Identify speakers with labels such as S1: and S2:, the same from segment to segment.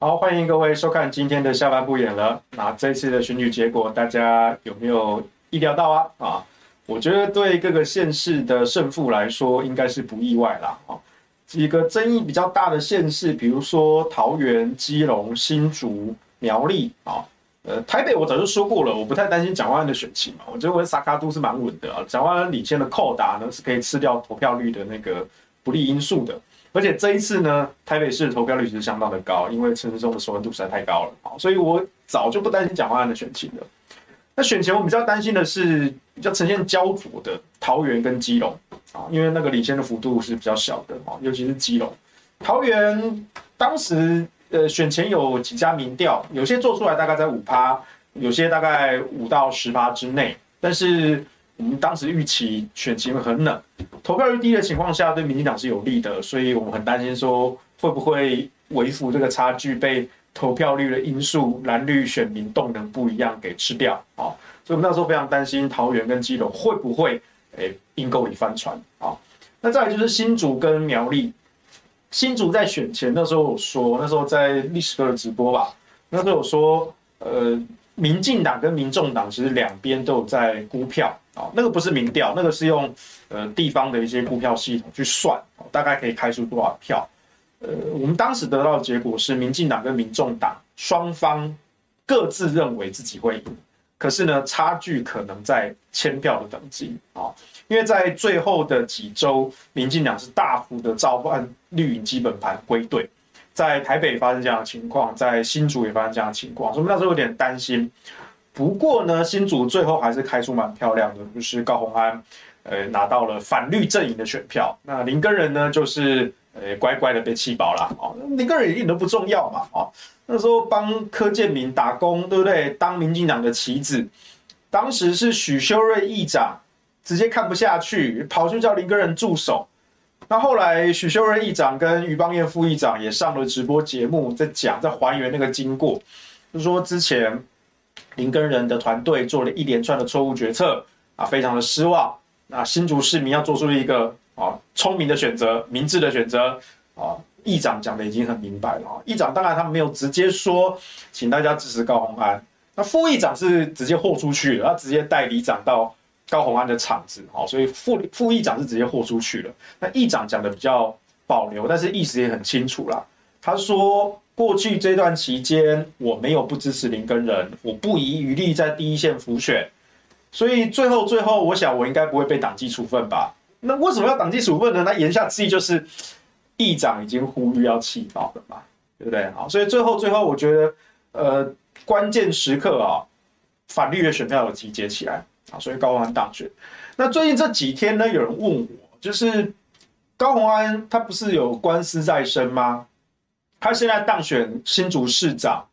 S1: 好，欢迎各位收看今天的下半部演了。那这次的选举结果，大家有没有意料到啊？啊，我觉得对各个县市的胜负来说，应该是不意外啦。啊，几个争议比较大的县市，比如说桃园、基隆、新竹、苗栗啊，呃，台北我早就说过了，我不太担心蒋万安的选情嘛。我觉得我萨卡都是蛮稳的啊。蒋万安领先的扣打呢，是可以吃掉投票率的那个不利因素的。而且这一次呢，台北市的投票率其实相当的高，因为陈时中的熟悉度实在太高了，好，所以我早就不担心蒋万安的选情了。那选前我比较担心的是比较呈现焦灼的桃园跟基隆啊，因为那个领先的幅度是比较小的啊，尤其是基隆。桃园当时呃选前有几家民调，有些做出来大概在五趴，有些大概五到十趴之内，但是。我们当时预期选情很冷，投票率低的情况下，对民进党是有利的，所以我们很担心说会不会微幅这个差距被投票率的因素、蓝绿选民动能不一样给吃掉啊！所以我们那时候非常担心桃园跟基隆会不会诶阴沟里翻船啊！那再来就是新竹跟苗栗，新竹在选前那时候我说，那时候在历史课的直播吧，那时候我说呃。民进党跟民众党其实两边都有在估票啊，那个不是民调，那个是用呃地方的一些估票系统去算，大概可以开出多少票。呃，我们当时得到的结果是，民进党跟民众党双方各自认为自己会赢，可是呢，差距可能在千票的等级啊，因为在最后的几周，民进党是大幅的召唤绿营基本盘归队。在台北发生这样的情况，在新竹也发生这样的情况，所以我们那时候有点担心。不过呢，新竹最后还是开出蛮漂亮的，就是高虹安，呃，拿到了反绿阵营的选票。那林根仁呢，就是呃乖乖的被弃保了。哦，林根仁一点都不重要嘛。哦，那时候帮柯建铭打工，对不对？当民进党的棋子，当时是许修睿议长直接看不下去，跑去叫林根仁助手。那后来，许修仁议长跟余邦彦副议长也上了直播节目，在讲，在还原那个经过，就是说之前林根仁的团队做了一连串的错误决策啊，非常的失望。那新竹市民要做出一个啊聪明的选择、明智的选择啊，议长讲的已经很明白了啊。议长当然他没有直接说，请大家支持高虹安。那副议长是直接豁出去了，他直接带里长到。高虹安的场子，好，所以副副议长是直接豁出去了。那议长讲的比较保留，但是意思也很清楚啦。他说，过去这段期间，我没有不支持林根仁，我不遗余力在第一线辅选，所以最后最后，我想我应该不会被党纪处分吧？那为什么要党纪处分呢？那言下之意就是，议长已经呼吁要弃保了嘛，对不对？好，所以最后最后，我觉得，呃，关键时刻啊，反绿的选票有集结起来。啊，所以高虹安当选。那最近这几天呢，有人问我，就是高虹安他不是有官司在身吗？他现在当选新竹市长，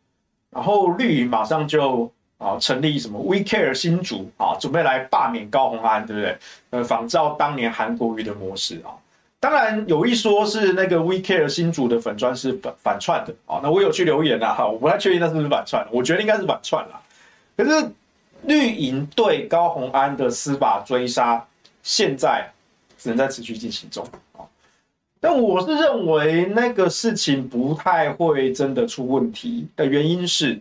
S1: 然后绿营马上就啊成立什么 We Care 新竹啊，准备来罢免高虹安，对不对？呃，仿照当年韩国瑜的模式啊。当然有一说是那个 We Care 新竹的粉专是反反串的啊。那我有去留言啦，哈，我不太确定那是不是反串，我觉得应该是反串啦。可是。绿营对高虹安的司法追杀，现在只能在持续进行中啊。但我是认为那个事情不太会真的出问题的原因是，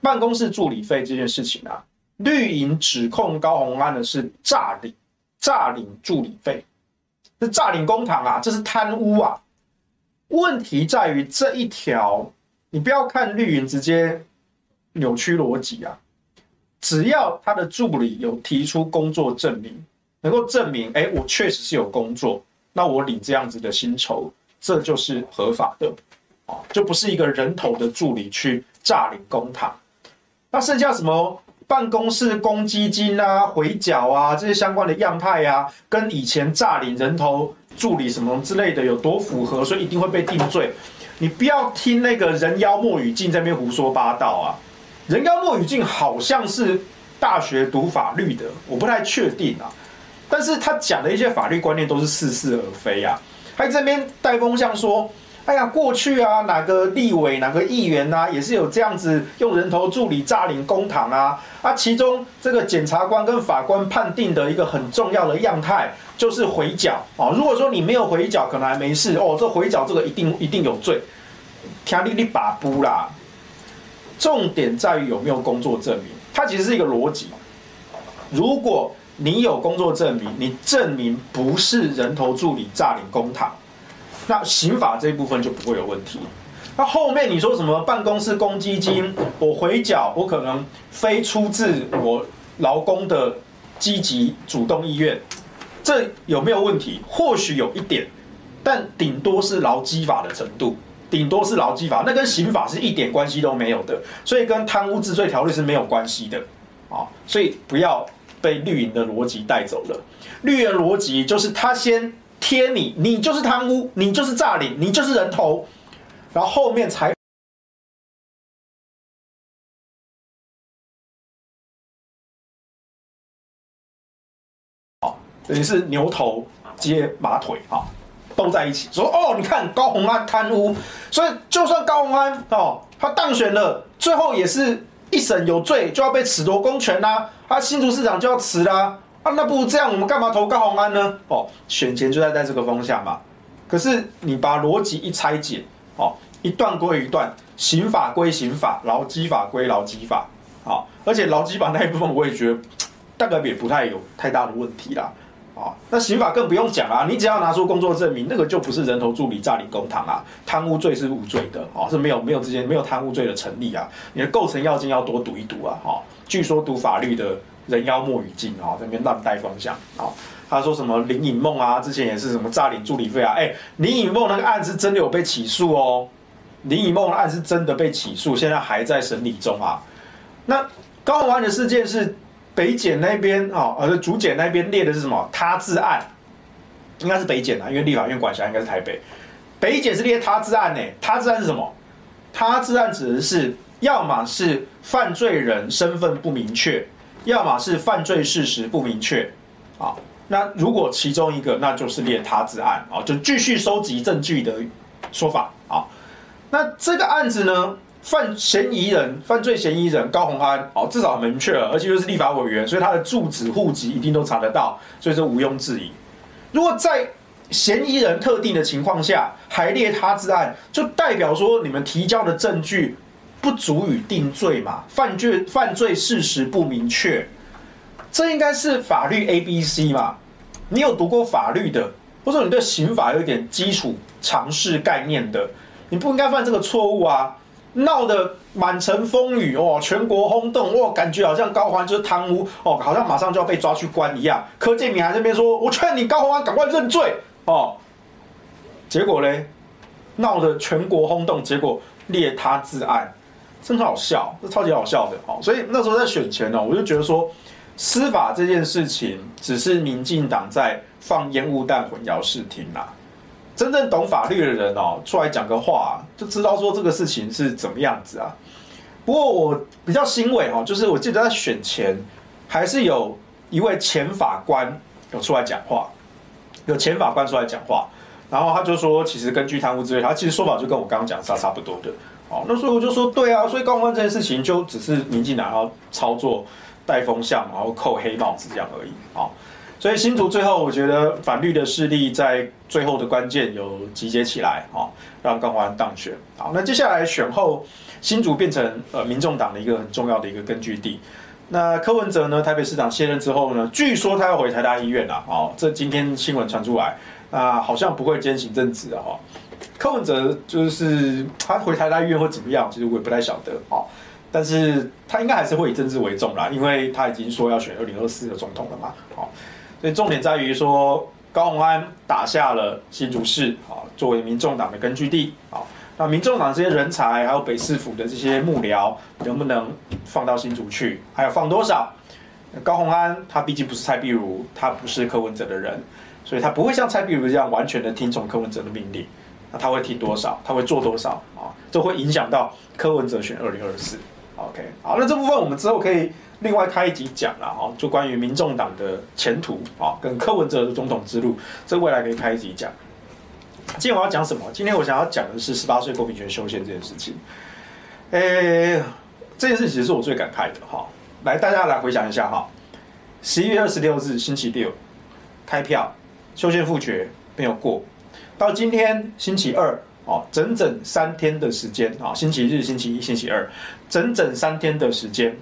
S1: 办公室助理费这件事情啊，绿营指控高虹安的是诈领，诈领助理费，是诈领公堂啊，这是贪污啊。问题在于这一条，你不要看绿营直接扭曲逻辑啊。只要他的助理有提出工作证明，能够证明，哎，我确实是有工作，那我领这样子的薪酬，这就是合法的，啊，就不是一个人头的助理去诈领公帑。那剩下什么办公室公积金啊、回缴啊这些相关的样态啊，跟以前诈领人头助理什么之类的有多符合，所以一定会被定罪。你不要听那个人妖莫语镜在那边胡说八道啊。人妖莫语镜好像是大学读法律的，我不太确定啊。但是他讲的一些法律观念都是似是而非啊。还这边带风向说，哎呀，过去啊，哪个立委、哪个议员啊，也是有这样子用人头助理诈领公帑啊。啊，其中这个检察官跟法官判定的一个很重要的样态就是回缴啊。如果说你没有回缴，可能还没事哦。这回缴这个一定一定有罪。听你你把不啦，重点在于有没有工作证明。它其实是一个逻辑。如果你有工作证明，你证明不是人头助理诈领公帑，那刑法这一部分就不会有问题。那后面你说什么办公室公积金，我回缴，我可能非出自我劳工的积极主动意愿，这有没有问题？或许有一点，但顶多是劳基法的程度，顶多是劳基法，那跟刑法是一点关系都没有的，所以跟贪污治罪条例是没有关系的啊，所以不要。被绿营的逻辑带走了。绿营逻辑就是他先贴你，你就是贪污，你就是诈领，你就是人头，然后后面才好，等于是牛头接马腿啊，都在一起说哦，你看高虹安贪污，所以就算高虹安哦，他当选了，最后也是。一审有罪就要被褫夺公权啦，啊，新竹市长就要辞啦，啊，那不如这样，我们干嘛投高虹安呢？哦，选前就在带这个风向嘛。可是你把逻辑一拆解，哦，一段归一段，刑法归刑法，劳基法归劳基法，好，而且劳基法那一部分我也觉得大概也不太有太大的问题啦。啊，那刑法更不用讲啊！你只要拿出工作证明，那个就不是人头助理诈领公帑啊，贪污罪是无罪的啊，是没有没有之间没有贪污罪的成立啊。你的构成要件要多读一读啊！哈，据说读法律的人妖莫与镜啊，这边乱带方向啊。他说什么林颖梦啊，之前也是什么诈领助理费啊？哎，林颖梦那个案子真的有被起诉哦，林颖梦的案子真的被起诉，现在还在审理中啊。那高虹安的事件是。北检那边哦，而，呃，主检那边列的是什么？他治案，应该是北检啊，因为立法院管辖应该是台北。北检是列他治案呢，他治案是什么？他治案指的是，要么是犯罪人身份不明确，要么是犯罪事实不明确。啊，那如果其中一个，那就是列他治案啊，就继续收集证据的说法啊。那这个案子呢？犯嫌疑人、犯罪嫌疑人高虹安，哦，至少很明确了，而且又是立法委员，所以他的住址、户籍一定都查得到，所以说毋庸置疑。如果在嫌疑人特定的情况下还列他之案，就代表说你们提交的证据不足以定罪嘛？犯罪犯罪事实不明确，这应该是法律 A B C 嘛？你有读过法律的，或者你对刑法有一点基础常识概念的，你不应该犯这个错误啊！闹得满城风雨哦，全国轰动哦，感觉好像高虹安就是贪污哦，好像马上就要被抓去关一样。柯建铭还在那边说：“我劝你高虹安赶快认罪哦。”结果嘞，闹得全国轰动，结果列他治案，真好笑，这超级好笑的哦。所以那时候在选前呢，我就觉得说，司法这件事情只是民进党在放烟雾弹、混淆视听啦。真正懂法律的人哦，出来讲个话，就知道说这个事情是怎么样子啊。不过我比较欣慰哦，就是我记得在选前，还是有一位前法官有出来讲话，有前法官出来讲话，然后他就说，其实根据贪污之类，他其实说法就跟我刚刚讲差差不多的。哦，那所以我就说，对啊，所以高虹安这件事情就只是民进党要操作带风向，然后扣黑帽子这样而已啊。所以新竹最后，我觉得反绿的势力在最后的关键有集结起来，哈，让高虹安当选。好，那接下来选后，新竹变成呃民众党的一个很重要的一个根据地。那柯文哲呢，台北市长卸任之后呢，据说他要回台大医院了，哦，这今天新闻传出来，啊，好像不会兼行政职啊，柯文哲就是他回台大医院会怎么样，其实我也不太晓得，哦，但是他应该还是会以政治为重啦，因为他已经说要选二零二四的总统了嘛，好。所以重点在于说，高虹安打下了新竹市啊，作为民众党的根据地啊。那民众党这些人才，还有北市府的这些幕僚，能不能放到新竹去？还要放多少？高虹安他毕竟不是蔡壁如，他不是柯文哲的人，所以他不会像蔡壁如这样完全的听从柯文哲的命令。那他会听多少？他会做多少？啊，这会影响到柯文哲选二零二四。OK，好，那这部分我们之后可以。另外开一集讲了哈，就关于民众党的前途啊，跟柯文哲的总统之路，这未来可以开一集讲。今天我要讲什么？今天我想要讲的是十八岁公民权修宪这件事情。诶、这件事情是我最感慨的哈。来，大家来回想一下哈，十一月二十六日星期六开票，修宪复决没有过，到今天星期二哦，整整三天的时间啊，星期日、星期一、星期二，整整三天的时间。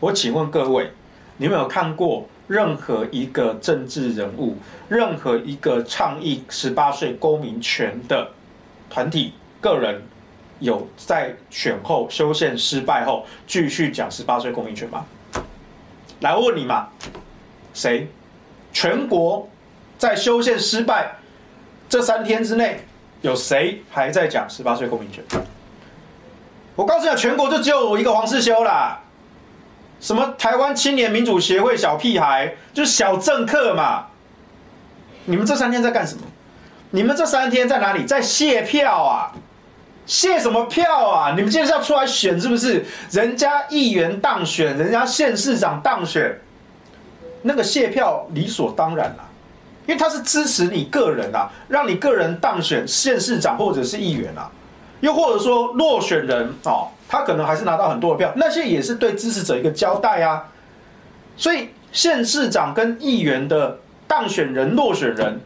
S1: 我请问各位，你们有看过任何一个政治人物、任何一个倡议十八岁公民权的团体、个人，有在选后修宪失败后继续讲十八岁公民权吗？来问你嘛，谁？全国在修宪失败这三天之内，有谁还在讲十八岁公民权？我告诉你，全国就只有我一个黄世修啦。什么台湾青年民主协会小屁孩，就是小政客嘛。你们这三天在干什么？你们这三天在哪里？在卸票啊？卸什么票啊？你们今天是要出来选是不是？人家议员当选，人家县市长当选，那个卸票理所当然啦，因为他是支持你个人啊，让你个人当选县市长或者是议员啊，又或者说落选人哦，他可能还是拿到很多的票，那些也是对支持者一个交代啊。所以县市长跟议员的当选人、落选人，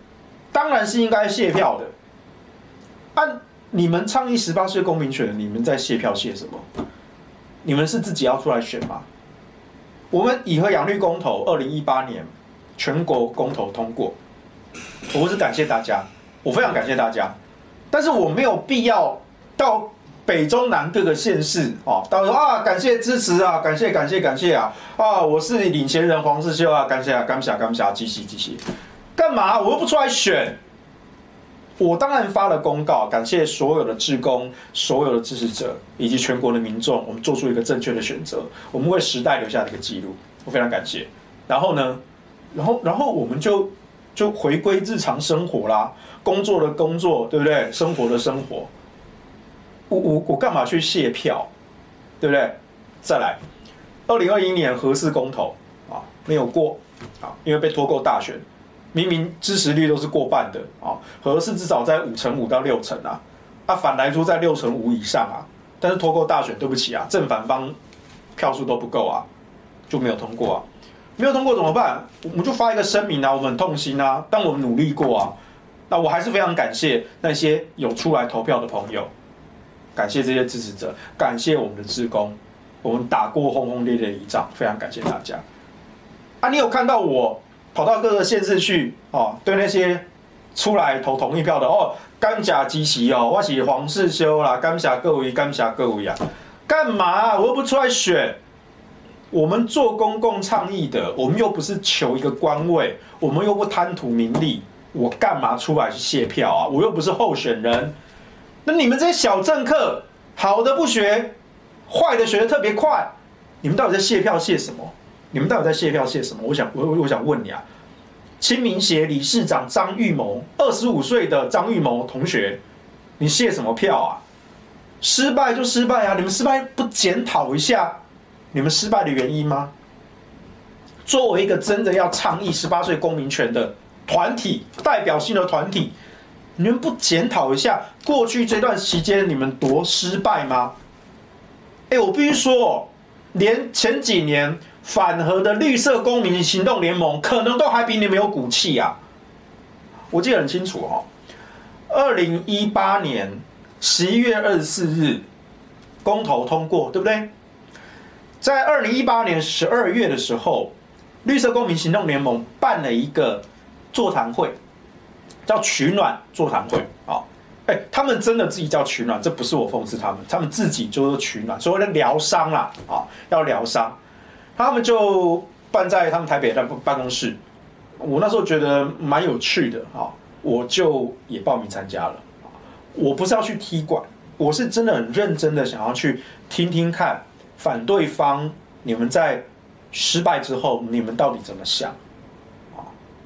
S1: 当然是应该谢票的，按。你们倡议十八岁公民权，你们在谢票谢什么？你们是自己要出来选吗？我们以和养绿公投，二零一八年全国公投通过，我不是感谢大家，我非常感谢大家，但是我没有必要到北中南各个县市哦，到时候啊感谢支持啊，感谢感谢感谢啊啊，我是领衔人黄世修啊，感谢啊感谢感谢啊，继续继续，干嘛？我又不出来选。我当然发了公告，感谢所有的志工、所有的支持者以及全国的民众，我们做出一个正确的选择，我们为时代留下一个记录，我非常感谢。然后呢，然后然后我们就就回归日常生活啦，工作的工作，对不对？生活的生活，我我我干嘛去卸票，对不对？再来，二零二一年核四公投？啊，没有过。啊，因为被拖过大选。明明支持率都是过半的。啊，核四至少在五成五到六成啊，啊反来说在六成五以上啊，但是拖过大选，对不起啊，正反方票数都不够啊，就没有通过啊，没有通过怎么办？我们就发一个声明啊，我们很痛心啊，但我们努力过啊，那我还是非常感谢那些有出来投票的朋友，感谢这些支持者，感谢我们的志工，我们打过轰轰烈烈一仗，非常感谢大家。啊，你有看到我？跑到各个县市去哦，对那些出来投同意票的哦，感谢支持哦，我是黄世修啦，感谢各位，感谢各位啊，干嘛？我又不出来选，我们做公共倡议的，我们又不是求一个官位，我们又不贪图名利，我干嘛出来去卸票啊？我又不是候选人，那你们这些小政客，好的不学，坏的学得特别快，你们到底在谢票谢什么？你们到底在谢票谢什么？我想，我我想问你啊，青民协理事长张玉谋，二十五岁的张玉谋同学，你谢什么票啊？失败就失败啊！你们失败不检讨一下你们失败的原因吗？作为一个真的要倡议十八岁公民权的团体，代表性的团体，你们不检讨一下过去这段期间你们多失败吗？哎，我必须说，连前几年。反核的绿色公民行动联盟可能都还比你们有骨气啊！我记得很清楚哈，二零一八年十一月二十四日公投通过，对不对？在二零一八年十二月的时候，绿色公民行动联盟办了一个座谈会，叫取暖座谈会啊！哎，他们真的自己叫取暖，这不是我讽刺他们，他们自己就是取暖，所谓的疗伤啦啊，要疗伤。他们就办在他们台北的办公室，我那时候觉得蛮有趣的啊，我就也报名参加了。我不是要去踢馆，我是真的很认真的想要去听听看反对方你们在失败之后你们到底怎么想？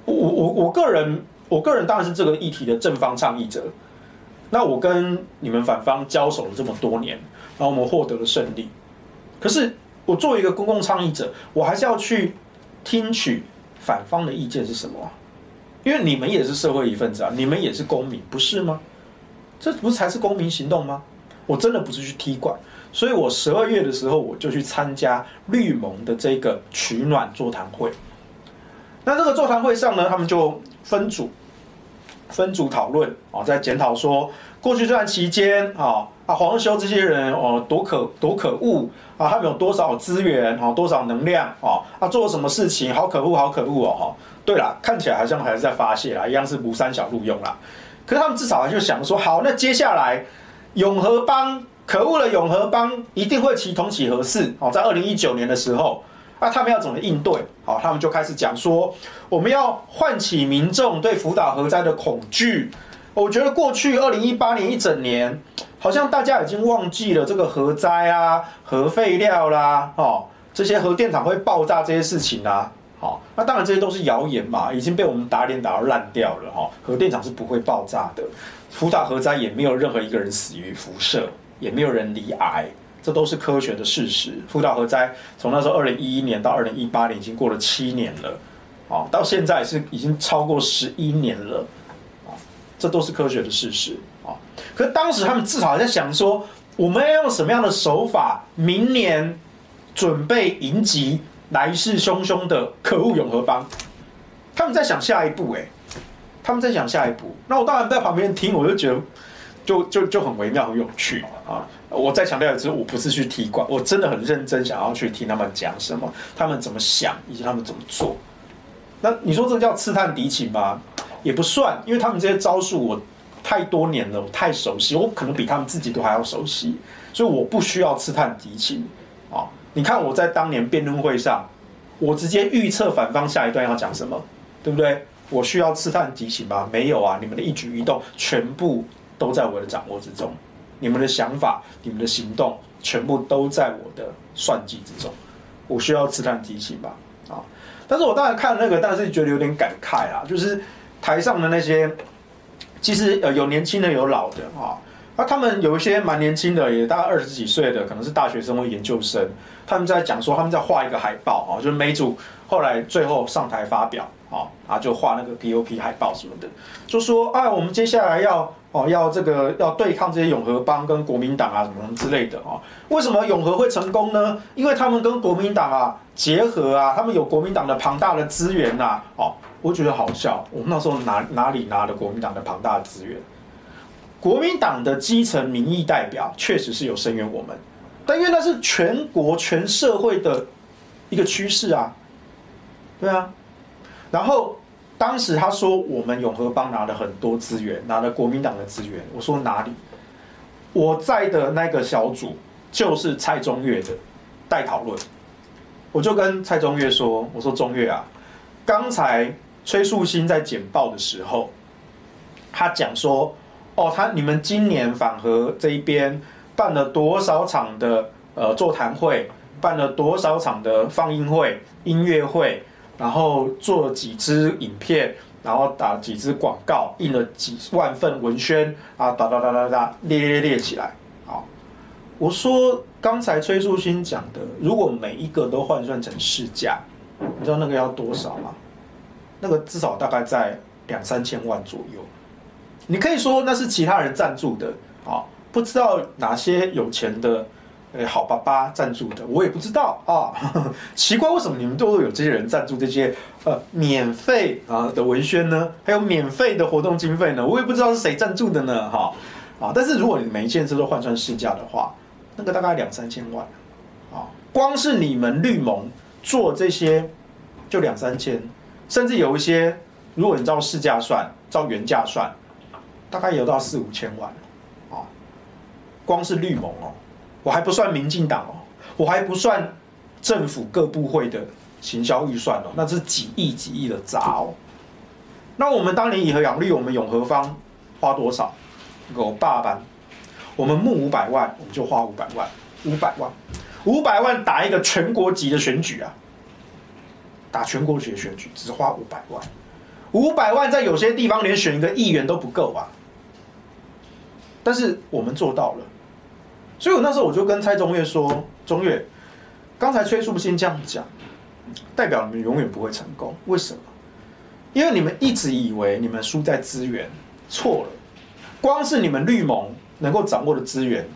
S1: 我我我个人我个人当然是这个议题的正方倡议者，那我跟你们反方交手了这么多年，然后我们获得了胜利，可是。我作为一个公共倡议者，我还是要去听取反方的意见是什么？因为你们也是社会一份子啊，你们也是公民，不是吗？这不是才是公民行动吗？我真的不是去踢馆，所以我十二月的时候我就去参加绿盟的这个取暖座谈会。那这个座谈会上呢，他们就分组，分组讨论啊，在检讨说过去这段期间啊啊黄修这些人哦多可多可恶啊，他们有多少资源啊，多少能量啊啊做了什么事情，好可恶好可恶哦哈。对了，看起来好像还是在发泄啦，一样是吴三小录用啦。可是他们至少就想说，好，那接下来永和帮可恶的永和帮一定会起同起合四哦，在二零一九年的时候。那他们要怎么应对？好，他们就开始讲说，我们要唤起民众对福岛核灾的恐惧。我觉得过去二零一八年一整年，好像大家已经忘记了这个核灾啊、核废料啦、哦这些核电厂会爆炸这些事情啦。好，那当然这些都是谣言嘛，已经被我们打脸打到烂掉了。哈，核电厂是不会爆炸的，福岛核灾也没有任何一个人死于辐射，也没有人罹癌。这都是科学的事实。福岛核灾从那时候二零一一年到二零一八年，已经过了七年了，啊，到现在是已经超过十一年了，啊，这都是科学的事实，啊。可当时他们至少在想说，我们要用什么样的手法，明年准备迎击来势汹汹的可恶永和帮。他们在想下一步，哎，他们在想下一步。那我当然在旁边听，我就觉得就就就很微妙，很有趣啊。我再强调一次，我不是去踢馆，我真的很认真想要去听他们讲什么，他们怎么想，以及他们怎么做。那你说这叫刺探敌情吗？也不算，因为他们这些招数我太多年了，我太熟悉，我可能比他们自己都还要熟悉，所以我不需要刺探敌情啊。你看我在当年辩论会上，我直接预测反方下一段要讲什么，对不对？我需要刺探敌情吗？没有啊，你们的一举一动全部都在我的掌握之中。你们的想法、你们的行动，全部都在我的算计之中。我需要刺探提醒吧？啊！但是我当然看那个，但是觉得有点感慨啊。就是台上的那些，其实呃有年轻的，有老的啊。那他们有一些蛮年轻的，也大概二十几岁的，可能是大学生或研究生。他们在讲说，他们在画一个海报啊，就是每组后来最后上台发表啊，啊就画那个 POP 海报什么的，就说啊，我们接下来要。哦，要这个要对抗这些永和帮跟国民党啊什么什么之类的啊？为什么永和会成功呢？因为他们跟国民党啊结合啊，他们有国民党的庞大的资源呐。哦，我觉得好笑，我们那时候哪哪里拿的国民党的庞大的资源？国民党的基层民意代表确实是有声援我们，但因为那是全国全社会的一个趋势啊，对啊，然后。当时他说我们永和帮拿了很多资源，拿了国民党的资源。我说哪里？我在的那个小组就是蔡中岳的代讨论。我就跟蔡中岳说：“我说中岳啊，刚才崔树新在简报的时候，他讲说，哦，他你们今年反核这一边办了多少场的呃座谈会，办了多少场的放映会、音乐会。”然后做了几支影片，然后打几支广告，印了几万份文宣啊，哒哒哒哒哒，列列列起来。好，我说刚才崔树新讲的，如果每一个都换算成市价，你知道那个要多少吗？那个至少大概在两三千万左右。你可以说那是其他人赞助的，啊，不知道哪些有钱的。哎，好爸爸赞助的，我也不知道啊。奇怪，为什么你们都有这些人赞助这些呃免费啊的文宣呢？还有免费的活动经费呢？我也不知道是谁赞助的呢，哈啊。但是如果你每一件事都换算市价的话，那个大概两三千万啊。光是你们绿盟做这些就两三千，甚至有一些，如果你照市价算，照原价算，大概有到四五千万啊。光是绿盟哦。我还不算民进党哦，我还不算政府各部会的行销预算哦，那是几亿几亿的砸哦。那我们当年以和养绿，我们永和方花多少？我爸班，我们募五百万，我们就花五百万，五百万，五百万打一个全国级的选举啊，打全国级的选举只花五百万，五百万在有些地方连选一个议员都不够啊。但是我们做到了。所以我那时候我就跟蔡中岳说：“中岳，刚才崔树新这样讲，代表你们永远不会成功。为什么？因为你们一直以为你们输在资源，错了。光是你们绿盟能够掌握的资源，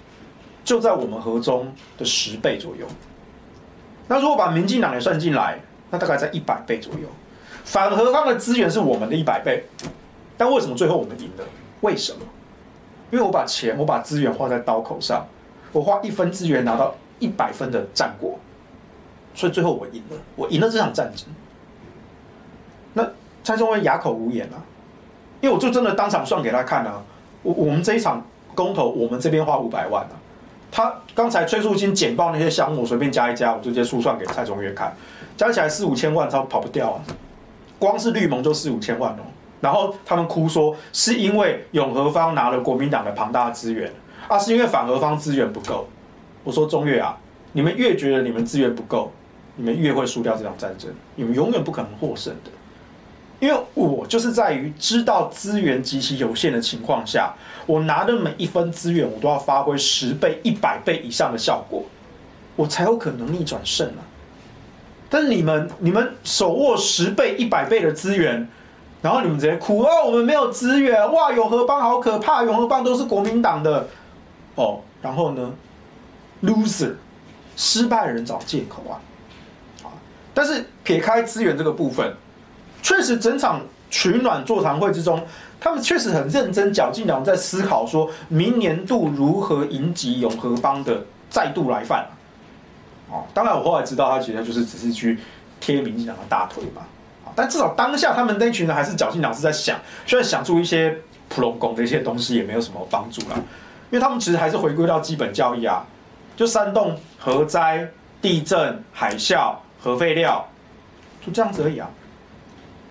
S1: 就在我们核中的十倍左右。那如果把民进党也算进来，那大概在一百倍左右。反核方的资源是我们的一百倍，但为什么最后我们赢了？为什么？因为我把钱，我把资源花在刀口上，我花一分资源拿到一百分的战果，所以最后我赢了，我赢了这场战争。那蔡中威哑口无言啊，因为我就真的当场算给他看啊，我我们这一场公投，我们这边花五百万啊，他刚才崔树清简报那些项目，我随便加一加，我直接速算给蔡中岳看，加起来四五千万，他跑不掉啊，光是绿盟就四五千万哦。然后他们哭说，是因为永和方拿了国民党的庞大资源，啊，是因为反核方资源不够。我说中越啊，你们越觉得你们资源不够，你们越会输掉这场战争，你们永远不可能获胜的。因为我就是在于知道资源极其有限的情况下，我拿的每一分资源，我都要发挥十倍、一百倍以上的效果，我才有可能逆转胜啊。但你们，你们手握十倍、一百倍的资源。然后你们直接哭哦，我们没有资源哇！永和帮好可怕，永和帮都是国民党的哦。然后呢，loser，失败人找借口啊。但是撇开资源这个部分，确实整场取暖座谈会之中，他们确实很认真绞尽脑在思考，说明年度如何迎击永和帮的再度来犯。哦，当然我后来知道，他其实就是只是去贴民进党的大腿嘛。但至少当下他们那群人还是绞尽脑汁在想，虽然想出一些普龙宫的一些东西也没有什么帮助啦，因为他们其实还是回归到基本教义啊，就煽动核灾、地震、海啸、核废料，就这样子而已啊。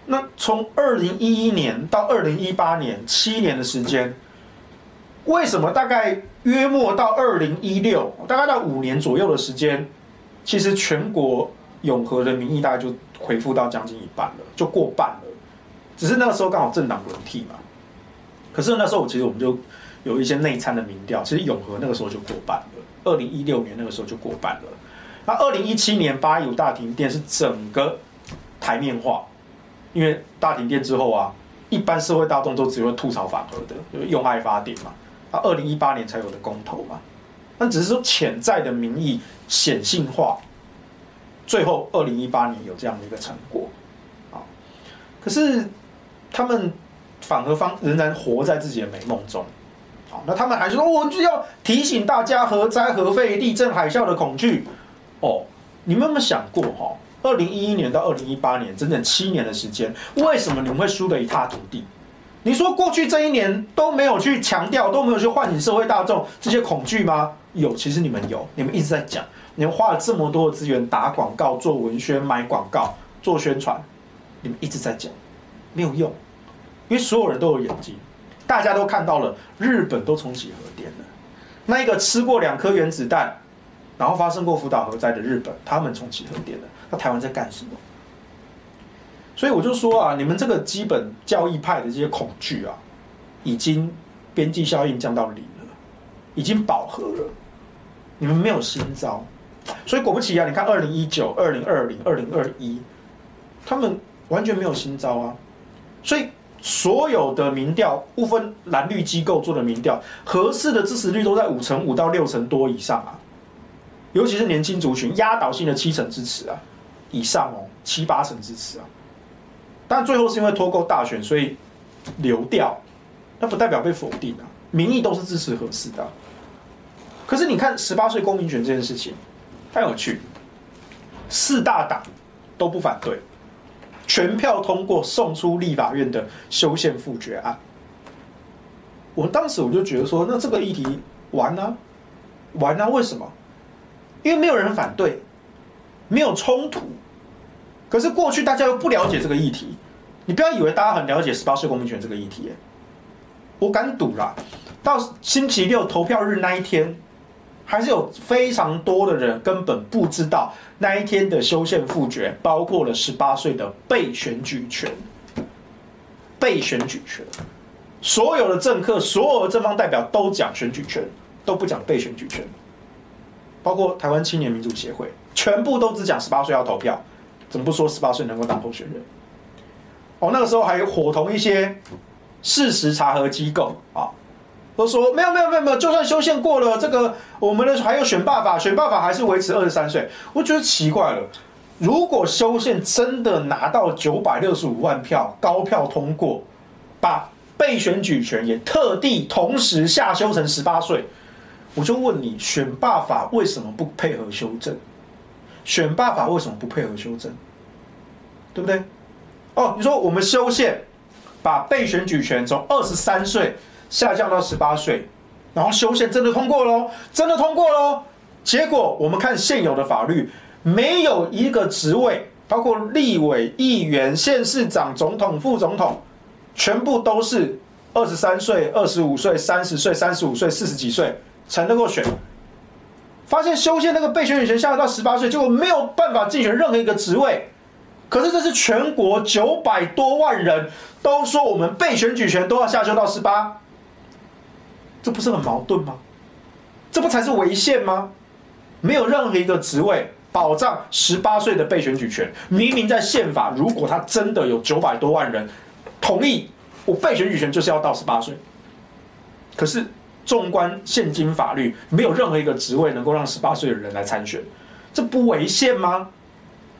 S1: 那从二零一一年到二零一八年七年的时间，为什么大概约莫到二零一六，大概到五年左右的时间，其实全国永和的民意大概就。回复到将近一半了，就过半了。只是那个时候刚好政党轮替嘛。可是那时候，其实我们就有一些内参的民调，其实永和那个时候就过半了。二零一六年那个时候就过半了。那二零一七年八一五大停电是整个台面化，因为大停电之后啊，一般社会大众都只会吐槽反核的，就是用爱发电嘛。那二零一八年才有的公投嘛。那只是说潜在的民意显性化。最后，二零一八年有这样的一个成果，啊，可是他们反核方仍然活在自己的美梦中，那他们还是说，我就要提醒大家核灾、核废、地震、海啸的恐惧。哦，你们有没有想过，哈，二零一一年到二零一八年整整七年的时间，为什么你们会输得一塌涂地？你说过去这一年都没有去强调，都没有去唤醒社会大众这些恐惧吗？有，其实你们有，你们一直在讲。你们花了这么多的资源打广告、做文宣、买广告、做宣传，你们一直在讲，没有用，因为所有人都有眼睛，大家都看到了，日本都重启核电了，那一个吃过两颗原子弹，然后发生过福岛核灾的日本，他们重启核电了，那台湾在干什么？所以我就说啊，你们这个基本教义派的这些恐惧啊，已经边际效应降到零了，已经饱和了，你们没有新招。所以果不其然，你看二零一九、二零二零、二零二一，他们完全没有新招啊。所以所有的民调，不分蓝绿机构做的民调，合适的支持率都在五成五到六成多以上啊。尤其是年轻族群，压倒性的七成支持啊，以上哦，七八成支持啊。但最后是因为脱钩大选，所以流掉，那不代表被否定啊。民意都是支持合适的。可是你看十八岁公民权这件事情。太有趣，四大党都不反对，全票通过送出立法院的修宪复决案。我当时我就觉得说，那这个议题完了，啊，完了，啊，为什么？因为没有人反对，没有冲突。可是过去大家又不了解这个议题，你不要以为大家很了解十八岁公民权这个议题，我敢赌啦，到星期六投票日那一天。还是有非常多的人根本不知道那一天的修宪复决包括了十八岁的被选举权，被选举权，所有的政客、所有的正方代表都讲选举权，都不讲被选举权，包括台湾青年民主协会，全部都只讲十八岁要投票，怎么不说十八岁能够当候选人？哦，那个时候还有伙同一些事实查核机构啊。都说没有没有没有没有，就算修宪过了，这个我们的还有选罢法，选罢法还是维持二十三岁。我觉得奇怪了，如果修宪真的拿到九百六十五万票高票通过，把被选举权也特地同时下修成十八岁。我就问你，选罢法为什么不配合修正？选罢法为什么不配合修正？对不对？哦，你说我们修宪，把被选举权从二十三岁下降到十八岁，然后修宪真的通过喽，真的通过喽。结果我们看现有的法律，没有一个职位，包括立委、议员、县市长、总统、副总统，全部都是二十三岁、二十五岁、三十岁、三十五岁、四十几岁才能够选。发现修宪那个被选举权下降到十八岁，结果没有办法竞选任何一个职位。可是这是全国九百多万人都说我们被选举权都要下修到十八，这不是很矛盾吗？这不才是违宪吗？没有任何一个职位保障十八岁的被选举权。明明在宪法，如果他真的有九百多万人同意我被选举权就是要到十八岁，可是纵观现今法律，没有任何一个职位能够让十八岁的人来参选，这不违宪吗？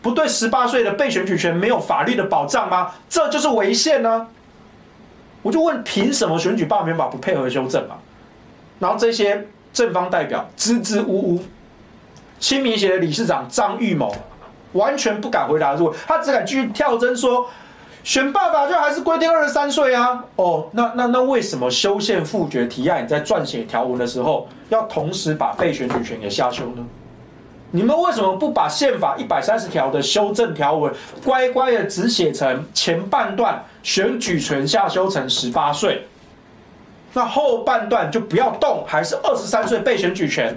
S1: 不对，十八岁的被选举权没有法律的保障吗？这就是违宪呢。我就问，凭什么选举罢免法不配合修正嘛？然后这些正方代表支支吾吾，亲民协的理事长张玉谋完全不敢回答，如果他只敢继续跳针说，选罢法就还是规定二十三岁啊。哦，那那那为什么修宪复决提案你在撰写条文的时候，要同时把被选举权给下修呢？你们为什么不把宪法一百三十条的修正条文乖乖的只写成前半段选举权下修成十八岁，那后半段就不要动，还是二十三岁被选举权？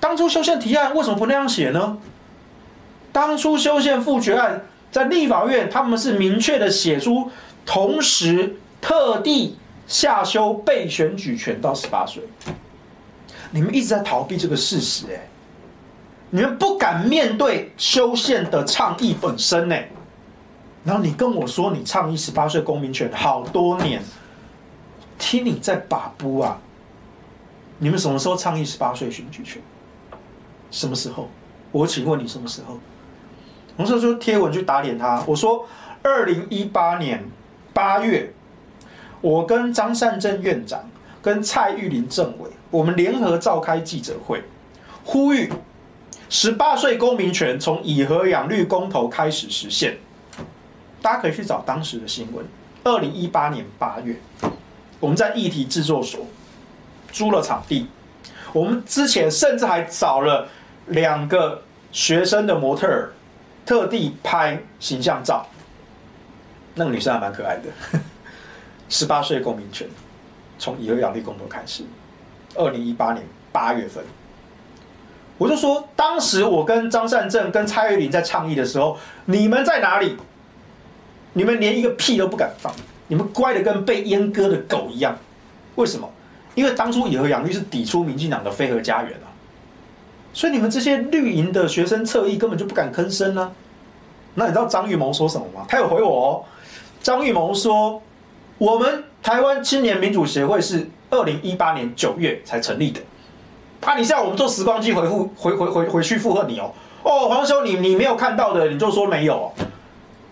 S1: 当初修宪提案为什么不那样写呢？当初修宪复决案在立法院他们是明确的写出，同时特地下修被选举权到十八岁。你们一直在逃避这个事实，哎。你们不敢面对修宪的倡议本身呢？然后你跟我说你倡议十八岁公民权好多年，听你在把布啊！你们什么时候倡议十八岁选举权？什么时候？我请问你什么时候？我说说贴文去打脸他。我说二零一八年八月，我跟张善政院长跟蔡玉林政委，我们联合召开记者会，呼吁。十八岁公民权从以核养绿公投开始实现，大家可以去找当时的新闻。二零一八年八月，我们在议题制作所租了场地，我们之前甚至还找了两个学生的模特儿，特地拍形象照。那个女生还蛮可爱的。十八岁公民权从以核养力工作开始，二零一八年八月份。我就说，当时我跟张善政、跟蔡玉玲在倡议的时候，你们在哪里？你们连一个屁都不敢放，你们乖的跟被阉割的狗一样。为什么？因为当初以和养绿是抵出民进党的非核家园啊，所以你们这些绿营的学生侧翼根本就不敢吭声呢。那你知道张玉谋说什么吗？他有回我哦。张玉谋说，我们台湾青年民主协会是二零一八年九月才成立的。啊！你是要我们做时光机回复回回回回去附和你哦？哦，黄兄，你你没有看到的，你就说没有。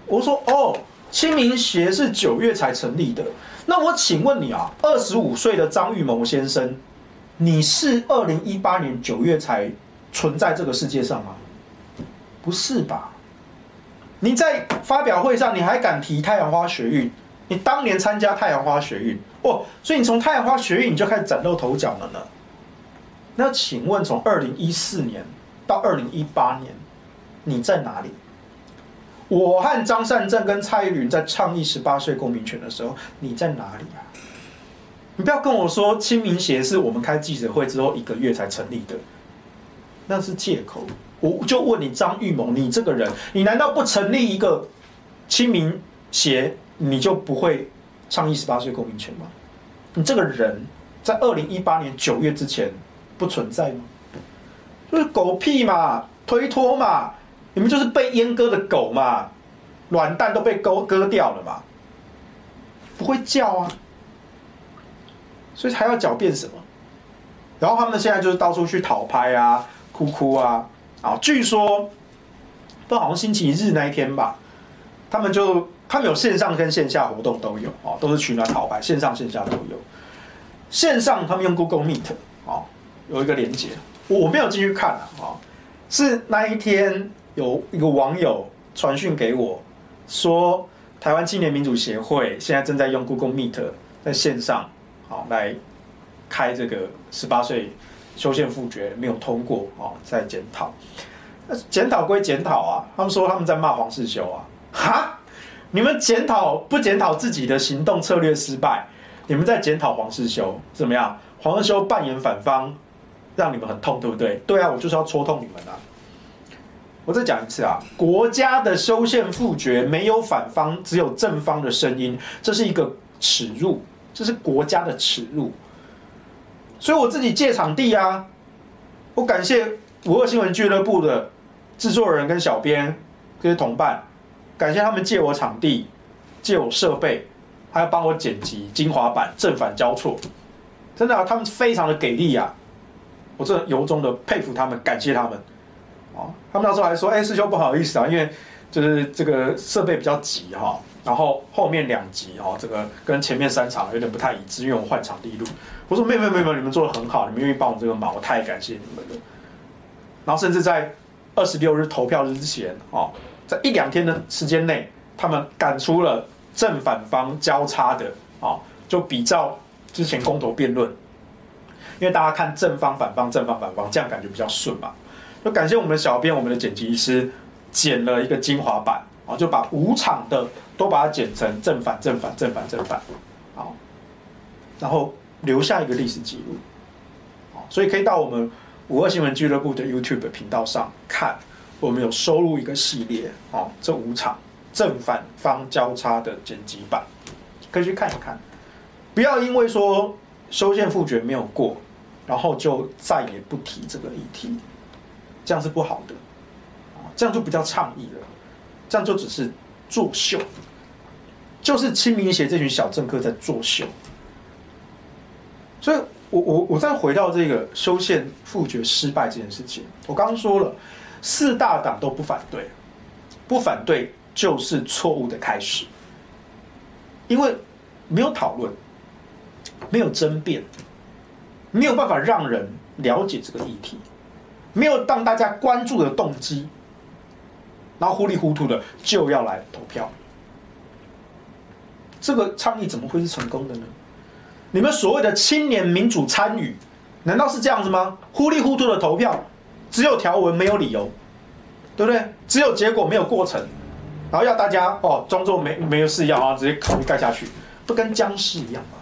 S1: 我说哦，清明协是九月才成立的。那我请问你啊，二十五岁的张玉谋先生，你是二零一八年九月才存在这个世界上吗？不是吧？你在发表会上你还敢提太阳花学运？你当年参加太阳花学运哦，所以你从太阳花学运你就开始崭露头角了呢？那请问，从二零一四年到二零一八年，你在哪里？我和张善政跟蔡依林在倡议十八岁公民权的时候，你在哪里啊？你不要跟我说青民协是我们开记者会之后一个月才成立的，那是借口。我就问你张玉谋，你这个人，你难道不成立一个青民协，你就不会倡议十八岁公民权吗？你这个人，在二零一八年九月之前。不存在吗？就是狗屁嘛，推脱嘛，你们就是被阉割的狗嘛，卵蛋都被割割掉了嘛，不会叫啊，所以还要狡辩什么？然后他们现在就是到处去讨拍啊，哭哭啊，啊，据说，不好像星期日那一天吧，他们就他们有线上跟线下活动都有哦，都是取暖讨拍，线上线下都有。线上他们用 Google Meet 哦，有一个连接，我没有进去看啊，是那一天有一个网友传讯给我，说台湾青年民主协会现在正在用 Google Meet 在线上好来开这个十八岁修宪复决没有通过哦，在检讨。那检讨归检讨啊，他们说他们在骂黄世修啊，哈，你们检讨不检讨自己的行动策略失败，你们在检讨黄世修怎么样？黄世修扮演反方，让你们很痛，对不对？对啊，我就是要戳痛你们啊！我再讲一次啊，国家的修宪复决没有反方，只有正方的声音，这是一个耻辱，这是国家的耻辱。所以我自己借场地啊，我感谢五二新闻俱乐部的制作人跟小编这些同伴，感谢他们借我场地，借我设备，还要帮我剪辑精华版正反交错，真的啊，他们非常的给力啊，我这由衷的佩服他们，感谢他们。哦，他们那时候还说，哎，师兄不好意思啊，因为就是这个设备比较急哈，然后后面两集哦，这个跟前面三场有点不太一致，因为我换场地录。我说没有没有没有，你们做的很好，你们愿意帮我这个忙，我太感谢你们了。然后甚至在二十六日投票日之前，哦，在一两天的时间内，他们赶出了正反方交叉的，哦，就比照之前公投辩论，因为大家看正方反方正方反方，这样感觉比较顺嘛。就感谢我们的小编，我们的剪辑师剪了一个精华版，啊，就把五场的都把它剪成正反正反正反正反，好，然后。留下一个历史记录，所以可以到我们五二新闻俱乐部的 YouTube 频道上看，我们有收录一个系列，哦，这五场正反方交叉的剪辑版，可以去看一看。不要因为说修宪复决没有过，然后就再也不提这个议题，这样是不好的，这样就不叫倡议了，这样就只是作秀，就是青民协这群小政客在作秀。所以我，我我我再回到这个修宪复决失败这件事情，我刚刚说了，四大党都不反对，不反对就是错误的开始，因为没有讨论，没有争辩，没有办法让人了解这个议题，没有让大家关注的动机，然后糊里糊涂的就要来投票，这个倡议怎么会是成功的呢？你们所谓的青年民主参与，难道是这样子吗？糊里糊涂的投票，只有条文没有理由，对不对？只有结果没有过程，然后要大家哦装作没没有事要啊，直接考虑盖下去，不跟僵尸一样吗？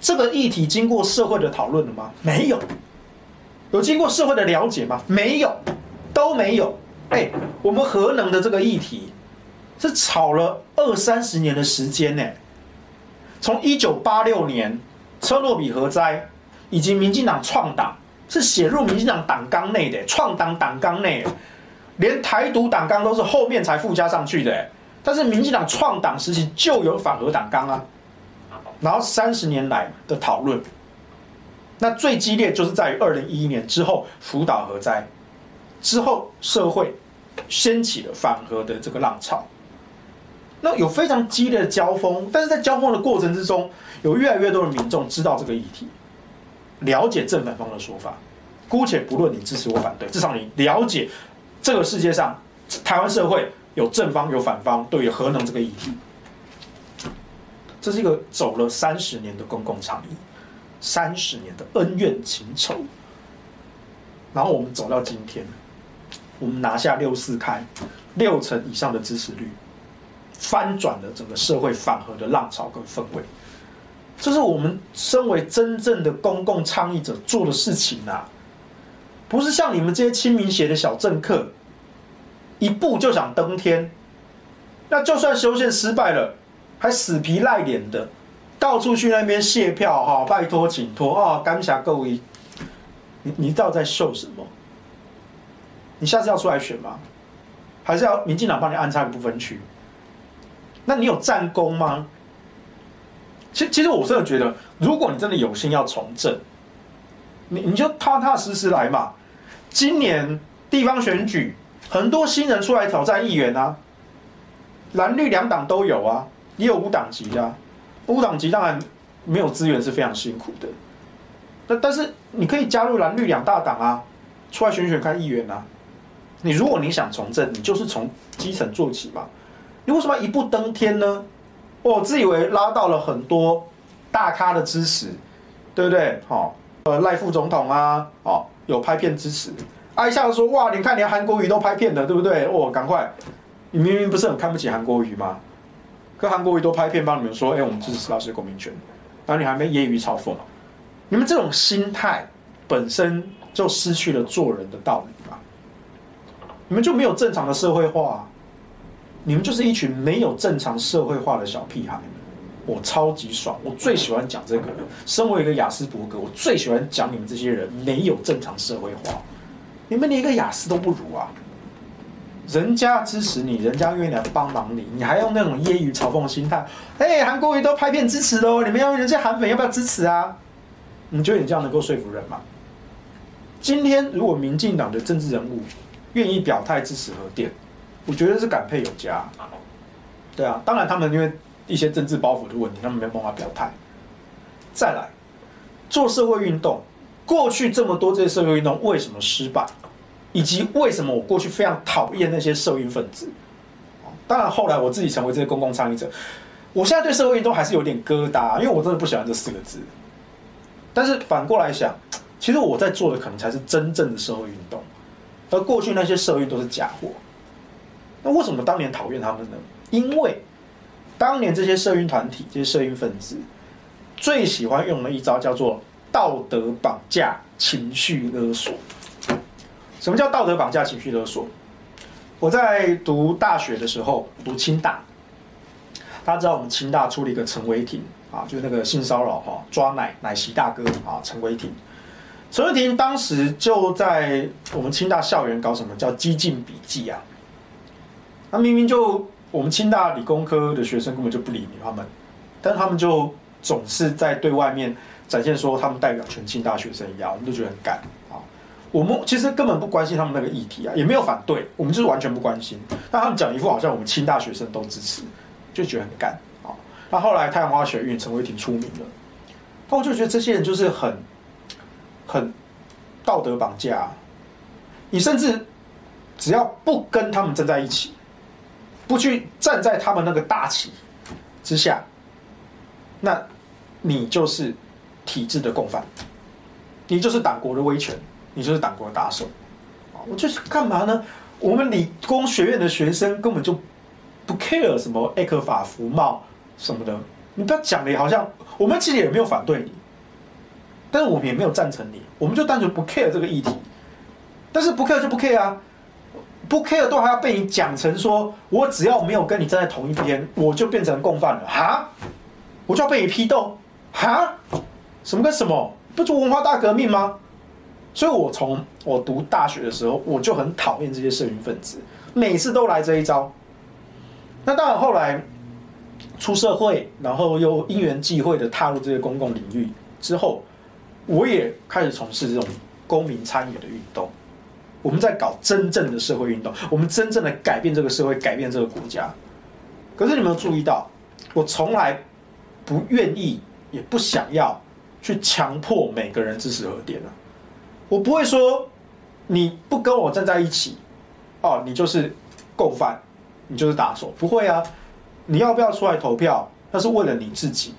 S1: 这个议题经过社会的讨论了吗？没有。有经过社会的了解吗？没有，都没有。哎，我们核能的这个议题，是吵了二三十年的时间呢。从一九八六年车诺比核灾，以及民进党创党，是写入民进党党纲内的，创党党纲内，连台独党纲都是后面才附加上去的。但是民进党创党时期就有反核党纲啊，然后三十年来的讨论，那最激烈就是在于二零一一年之后福岛核灾之后，社会掀起了反核的这个浪潮。那有非常激烈的交锋，但是在交锋的过程之中，有越来越多的民众知道这个议题，了解正反方的说法。姑且不论你支持或反对，至少你了解这个世界上台湾社会有正方有反方对于核能这个议题。这是一个走了三十年的公共倡议，三十年的恩怨情仇，然后我们走到今天，我们拿下六四开六成以上的支持率。翻转了整个社会反核的浪潮跟氛围，这是我们身为真正的公共倡议者做的事情啊，不是像你们这些亲民协的小政客，一步就想登天，那就算修宪失败了，还死皮赖脸的到处去那边谢票哈，拜托请托啊，感谢各位，你你到底在秀什么？你下次要出来选吗？还是要民进党帮你安插一个不分区？那你有战功吗？其，其实我真的觉得，如果你真的有心要从政，你你就踏踏实实来嘛。今年地方选举，很多新人出来挑战议员啊，蓝绿两党都有啊，也有无党籍的啊。无党籍当然没有资源是非常辛苦的，但但是你可以加入蓝绿两大党啊，出来选选看议员啊。你如果你想从政，你就是从基层做起嘛。你为什么一步登天呢？我自以为拉到了很多大咖的支持，对不对？好，呃，赖副总统啊，哦，有拍片支持。啊，一下子说哇，你看连韩国瑜都拍片了，对不对？哦，赶快，你明明不是很看不起韩国瑜吗？可韩国瑜都拍片帮你们说，哎，我们支持老师的公民权，然后你还没揶揄嘲讽，你们这种心态本身就失去了做人的道理嘛。你们就没有正常的社会化，你们就是一群没有正常社会化的小屁孩。我超级爽，我最喜欢讲这个。身为一个雅斯伯格，我最喜欢讲你们这些人没有正常社会化。你们连一个雅思都不如啊！人家支持你，人家愿意来帮忙你，你还用那种揶揄嘲讽心态？哎，韩国瑜都拍片支持的哦，你们要人家韩粉要不要支持啊？你觉得你这样能够说服人吗？今天如果民进党的政治人物愿意表态支持核电，我觉得是感佩有加。对啊，当然他们因为一些政治包袱的问题，他们没有办法表态。再来做社会运动。过去这么多这些社会运动为什么失败，以及为什么我过去非常讨厌那些社运分子？当然后来我自己成为这些公共倡议者，我现在对社会运动还是有点疙瘩，因为我真的不喜欢这四个字。但是反过来想，其实我在做的可能才是真正的社会运动，而过去那些社运都是假货。那为什么当年讨厌他们呢？因为当年这些社运团体、这些社运分子最喜欢用的一招叫做。道德绑架、情绪勒索。什么叫道德绑架、情绪勒索？我在读大学的时候，读清大，大家知道我们清大出了一个陈伟霆啊，就是那个性骚扰哈抓奶奶昔大哥啊，陈伟霆。陈伟霆当时就在我们清大校园搞什么叫激进笔记啊？那明明就我们清大理工科的学生根本就不理你他们，但他们就总是在对外面。展现说他们代表全清大学生一样，我们都觉得很干。我们其实根本不关心他们那个议题啊，也没有反对，我们就是完全不关心。但他们讲一副好像我们清大学生都支持，就觉得很干啊。那后来太阳花学运陈为挺出名了，那我就觉得这些人就是很很道德绑架。你甚至只要不跟他们站在一起，不去站在他们那个大旗之下，那你就是。体制的共犯，你就是党国的威权，你就是党国的打手，我就是干嘛呢？我们理工学院的学生根本就不 care 什么艾克法服贸什么的，你不要讲的好像我们其实也没有反对你，但是我们也没有赞成你，我们就单纯不 care 这个议题，但是不 care 就不 care 啊，不 care 都还要被你讲成说我只要没有跟你站在同一边，我就变成共犯了。哈，我就要被你批斗。哈。什么跟什么？不就文化大革命吗？所以，我从我读大学的时候，我就很讨厌这些社运分子，每次都来这一招。那当然，后来出社会，然后又因缘际会的踏入这些公共领域之后，我也开始从事这种公民参与的运动。我们在搞真正的社会运动，我们真正的改变这个社会，改变这个国家。可是，你有没有注意到，我从来不愿意，也不想要。去强迫每个人支持核电啊！我不会说你不跟我站在一起，哦，你就是共犯，你就是打手，不会啊！你要不要出来投票？那是为了你自己。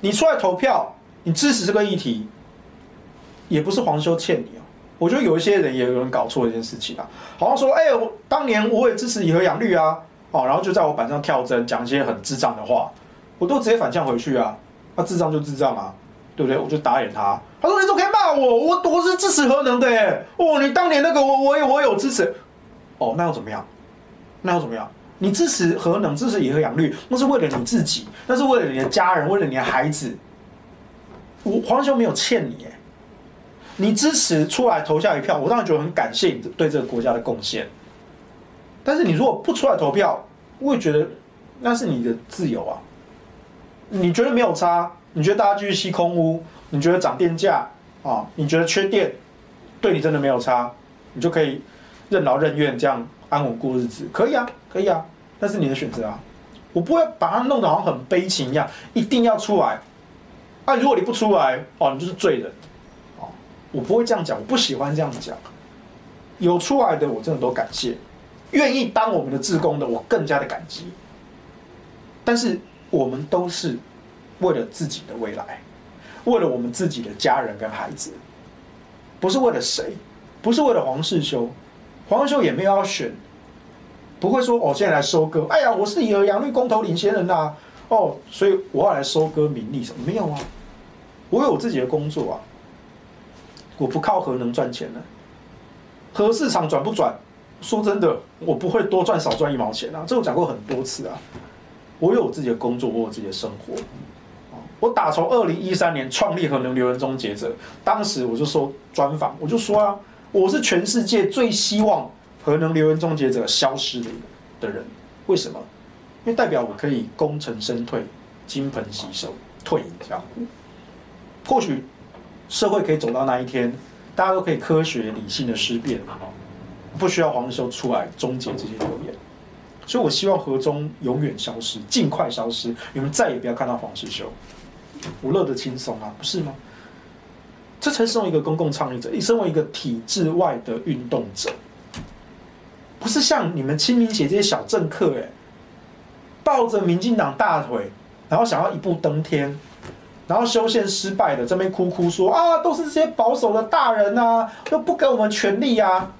S1: 你出来投票，你支持这个议题，也不是黄修欠你啊！我觉得有一些人也有人搞错一件事情啊，好像说，哎，我当年我也支持以和养绿啊，哦，然后就在我板上跳针，讲一些很智障的话，我都直接反呛回去啊！那智障就智障啊！对不对？我就打脸他。他说：“你怎么可以骂我？我我是支持核能的耶！哦，你当年那个我我有我有支持。哦，那又怎么样？那又怎么样？你支持核能，支持以核养绿，那是为了你自己，那是为了你的家人，为了你的孩子。我黄修没有欠你耶。你支持出来投下一票，我当然觉得很感谢你对这个国家的贡献。但是你如果不出来投票，我也觉得那是你的自由啊。你觉得没有差？”你觉得大家继续吸空污？你觉得涨电价啊？你觉得缺电，对你真的没有差？你就可以任劳任怨这样安稳过日子，可以啊，可以啊。
S2: 那是你的选择啊，我不会把它弄得好像很悲情一样，一定要出来。啊，如果你不出来，哦，你就是罪人，哦，我不会这样讲，我不喜欢这样讲。有出来的，我真的都感谢；愿意当我们的志工的，我更加的感激。但是我们都是为了自己的未来，为了我们自己的家人跟孩子，不是为了谁，不是为了黄世修，黄世修也没有要选，不会说哦，现在来收割，哎呀，我是以儿养女公投领先人呐、哦，所以我要来收割名利什么？没有啊。我有我自己的工作啊，我不靠核能赚钱呢，核市场转不转？说真的，我不会多赚少赚一毛钱啊，这我讲过很多次啊。我有我自己的工作，我有自己的生活。我打从二零一三年创立核能留言终结者，当时我就说专访，我就说啊，我是全世界最希望核能留言终结者消失的的人。为什么？因为代表我可以功成身退，金盆洗手，退隐江湖。或许社会可以走到那一天，大家都可以科学理性的思辨，不需要黄世修出来终结这些留言。所以我希望核中永远消失，尽快消失，你们再也不要看到黄世修。我乐得轻松啊，不是吗？这才是一个公共倡议者，你身为一个体制外的运动者，不是像你们亲民协这些小政客，哎，抱着民进党大腿，然后想要一步登天。然后修宪失败的这边哭哭说啊，都是这些保守的大人啊，都不给我们权利啊。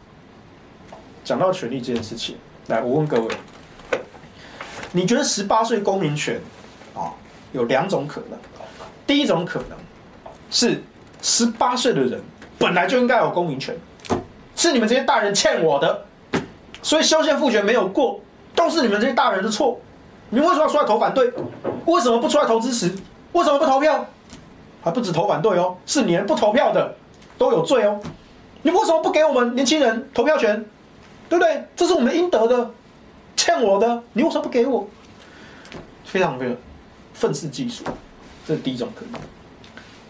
S2: 讲到权利这件事情，来，我问各位，你觉得十八岁公民权啊，有两种可能？第一种可能是十八岁的人本来就应该有公民权，是你们这些大人欠我的，所以修宪复权没有过，都是你们这些大人的错。你为什么要出来投反对？为什么不出来投支持？为什么不投票？还不止投反对哦，是连不投票的都有罪哦。你为什么不给我们年轻人投票权？对不对？这是我们应得的，欠我的，你为什么不给我？非常非常愤世嫉俗，这是第一种可能。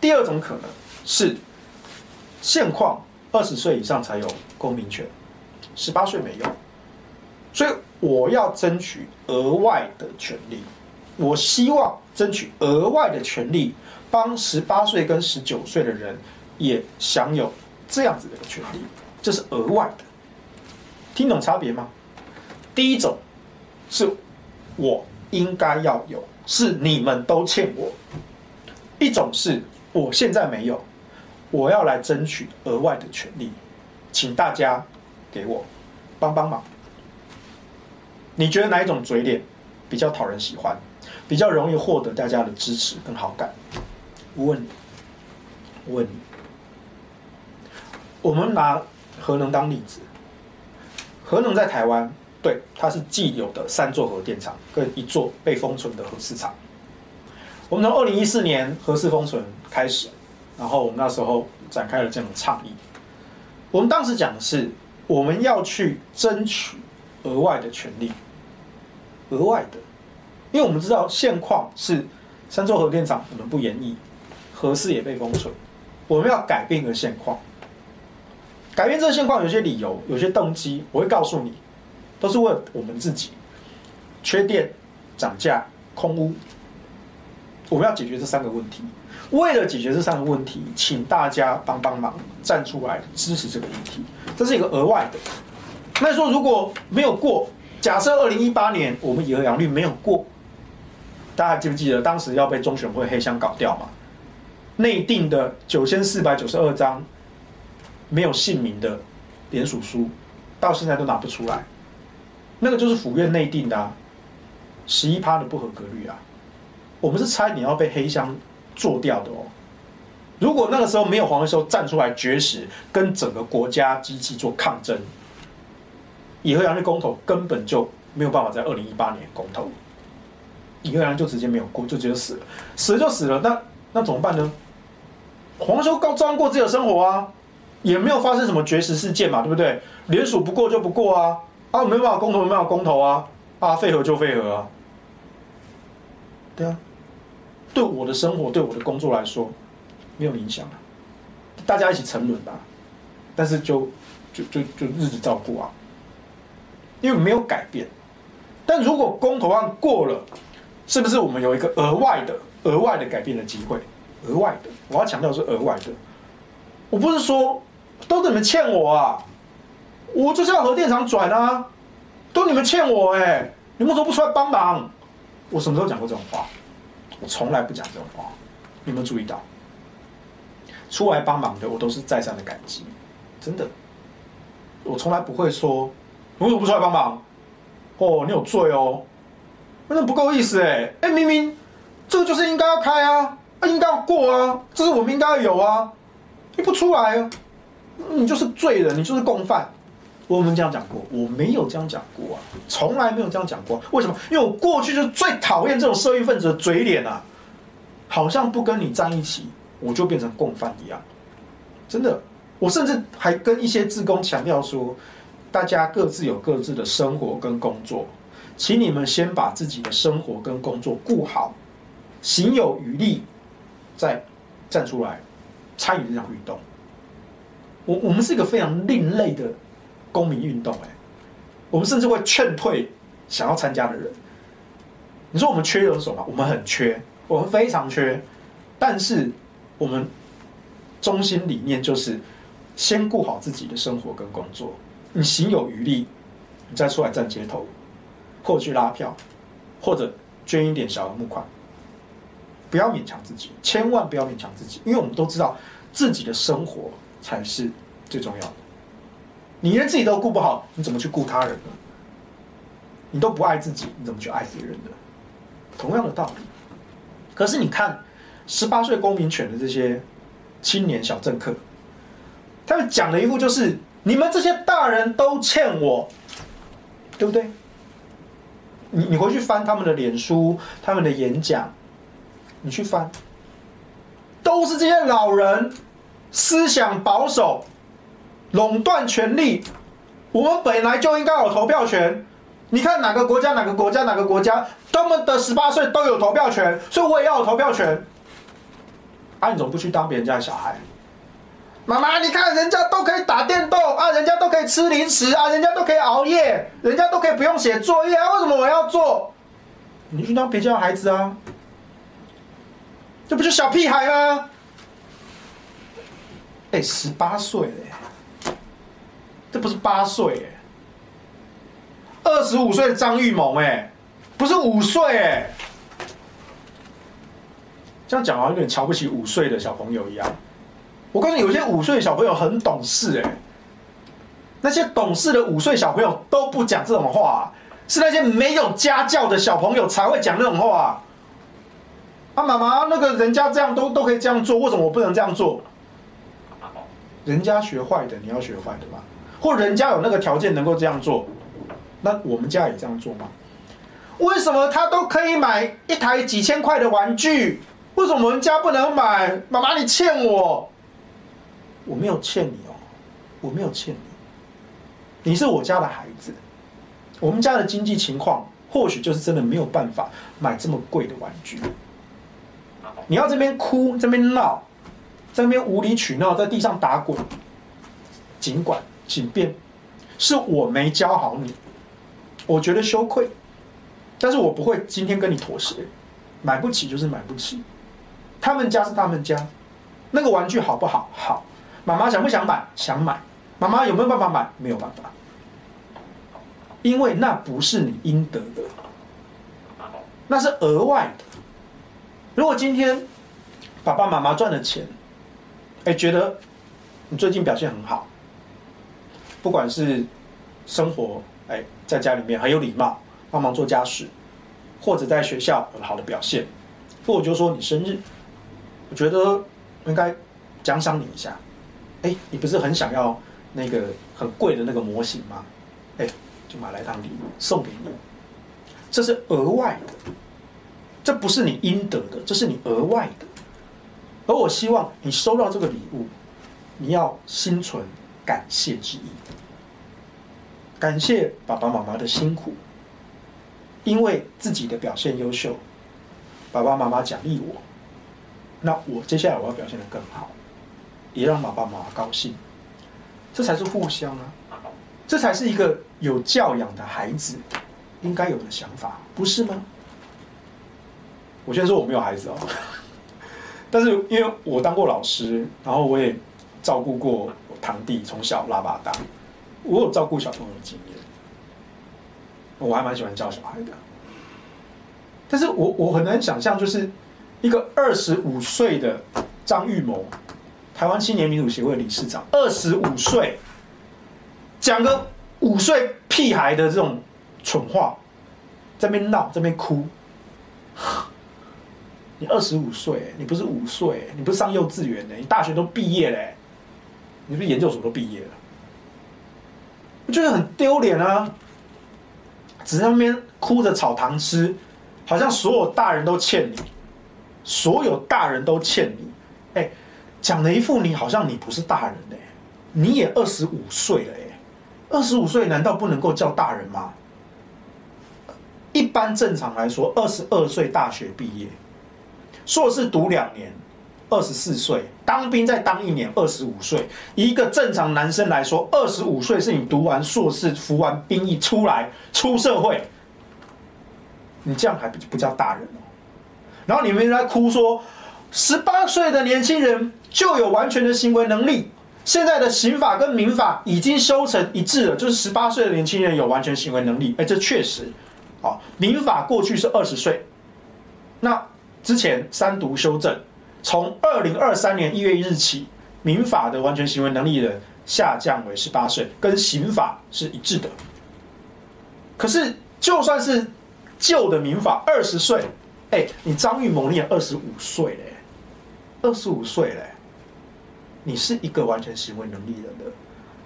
S2: 第二种可能是现况二十岁以上才有公民权，十八岁没有，所以我要争取额外的权利。我希望争取额外的权利，帮十八岁跟十九岁的人也享有这样子的权利，这是额外的。听懂差别吗？第一种是我应该要有，是你们都欠我；一种是我现在没有，我要来争取额外的权利，请大家给我帮帮忙。你觉得哪一种嘴脸比较讨人喜欢？比较容易获得大家的支持跟好感。我问你，我问你，我们拿核能当例子，核能在台湾，对，它是既有的三座核电厂跟一座被封存的核四厂。我们从二零一四年核四封存开始，然后我们那时候展开了这样的倡议。我们当时讲的是，我们要去争取额外的权利，额外的。因为我们知道现况是三座核电厂我们不延役，核四也被封存，我们要改变一个现况。改变这个现况有些理由，有些动机，我会告诉你，都是为我们自己。缺电、涨价、空屋，我们要解决这三个问题。为了解决这三个问题，请大家帮帮忙，站出来支持这个议题。这是一个额外的。那说如果没有过，假设二零一八年我们以核养绿没有过。大家记不记得当时要被中选会黑箱搞掉嘛？内定的九千四百九十二张没有姓名的联署书，到现在都拿不出来。那个就是府院内定的啊，十一趴的不合格率啊。我们是猜你要被黑箱做掉的哦。如果那个时候没有黄世修站出来绝食，跟整个国家机器做抗争，以核养绿公投根本就没有办法在二零一八年公投。一个人就直接没有过，就直接死了，死了就死了，那那怎么办呢？黄修高照样过自己的生活啊，也没有发生什么绝食事件嘛，对不对？联署不过就不过啊，啊没办法公投没办法公投啊，啊废核就废核啊，对啊，对我的生活对我的工作来说没有影响啊，大家一起沉沦吧，但是就就就就日子照过啊，因为没有改变。但如果公投案过了，是不是我们有一个额外的、额外的改变的机会？额外的，我要强调是额外的。我不是说都是你们欠我啊，我就是要核电厂转啊，都你们欠我哎、你们怎么不出来帮忙？我什么时候讲过这种话？我从来不讲这种话。你有没有注意到？出来帮忙的，我都是再三的感激，真的。我从来不会说，为什么不出来帮忙？哦，你有罪哦，那不够意思哎哎，明明这个就是应该要开啊，啊应该要过啊，这是我们应该要有啊，你不出来，你就是罪人，你就是共犯。我们这样讲过，我没有这样讲过啊，从来没有这样讲过。为什么？因为我过去就最讨厌这种社会分子的嘴脸啊，好像不跟你站一起，我就变成共犯一样，真的。我甚至还跟一些志工强调说，大家各自有各自的生活跟工作，请你们先把自己的生活跟工作顾好，行有余力，再站出来参与这场运动。我我们是一个非常另类的公民运动，哎，我们甚至会劝退想要参加的人。你说我们缺人手吗？我们很缺，我们非常缺，但是我们中心理念就是。先顾好自己的生活跟工作，你行有余力，你再出来站街头，或去拉票，或者捐一点小额募款，不要勉强自己，千万不要勉强自己，因为我们都知道自己的生活才是最重要的。你连自己都顾不好，你怎么去顾他人呢？你都不爱自己，你怎么去爱别人呢？同样的道理。可是你看，十八岁公民权的这些青年小政客。他们讲的一副就是你们这些大人都欠我，对不对？你你回去翻他们的脸书、他们的演讲，你去翻，都是这些老人思想保守、垄断权利。我们本来就应该有投票权。你看哪个国家、哪个国家、哪个国家，他们的十八岁都有投票权，所以我也要有投票权。啊，你怎么不去当别人家的小孩？妈妈，你看人家都可以打电动啊，人家都可以吃零食啊，人家都可以熬夜，人家都可以不用写作业啊，为什么我要做？你去当别家的孩子啊，这不就小屁孩吗？哎，十八岁嘞，这不是八岁哎，二十五岁的张玉萌哎，不是五岁哎，这样讲好像有点瞧不起五岁的小朋友一样。我告诉你，有些五岁的小朋友很懂事哎，那些懂事的五岁小朋友都不讲这种话，是那些没有家教的小朋友才会讲那种话。啊，妈妈，那个人家这样都都可以这样做，为什么我不能这样做？人家学坏的，你要学坏的吗？或人家有那个条件能够这样做，那我们家也这样做吗？为什么他都可以买一台几千块的玩具，为什么我们家不能买？妈妈，你欠我。我没有欠你哦，我没有欠你，你是我家的孩子，我们家的经济情况或许就是真的没有办法买这么贵的玩具。你要这边哭，这边闹，在那边无理取闹，在地上打滚，尽管，请便，是我没教好你，我觉得羞愧，但是我不会今天跟你妥协，买不起就是买不起，他们家是他们家，那个玩具好不好？好。妈妈想不想买？想买。妈妈有没有办法买？没有办法，因为那不是你应得的，那是额外的。如果今天爸爸妈妈赚了钱，哎，觉得你最近表现很好，不管是生活，哎，在家里面很有礼貌，帮忙做家事，或者在学校有好的表现，或者就说你生日，我觉得应该奖赏你一下。哎，你不是很想要那个很贵的那个模型吗？哎，就买来当礼物送给你，这是额外的，这不是你应得的，这是你额外的。而我希望你收到这个礼物，你要心存感谢之意，感谢爸爸妈妈的辛苦，因为自己的表现优秀，爸爸妈妈奖励我，那我接下来我要表现得更好。也让爸爸妈妈高兴，这才是互相啊，这才是一个有教养的孩子应该有的想法，不是吗？我先说我没有孩子哦，但是因为我当过老师，然后我也照顾过堂弟从小拉拔大，我有照顾小朋友的经验，我还蛮喜欢教小孩的。但是我我很难想象，就是一个二十五岁的张玉谋，台湾青年民主协会理事长，二十五岁，讲个五岁屁孩的这种蠢话，在边闹，在边哭。你二十五岁，你不是五岁，你不是上幼稚园的，你大学都毕业了，你不是研究所都毕业了，我觉得很丢脸啊！只在那边哭着炒糖吃。好像所有大人都欠你，所有大人都欠你，哎，讲了一副你好像你不是大人嘞，你也二十五岁了哎，二十五岁难道不能够叫大人吗？一般正常来说，二十二岁大学毕业，硕士读两年，二十四岁，当兵再当一年，二十五岁。一个正常男生来说，二十五岁是你读完硕士、服完兵役出来出社会。你这样还不不叫大人哦？然后你们在哭说，十八岁的年轻人就有完全的行为能力。现在的刑法跟民法已经修成一致了，就是十八岁的年轻人有完全行为能力。哎，这确实，哦，民法过去是二十岁，那之前三读修正，从二零二三年一月一日起，民法的完全行为能力人下降为十八岁，跟刑法是一致的。可是就算是。旧的民法二十岁，哎，你张玉谋你也二十五岁嘞，二十五岁嘞，你是一个完全行为能力人的，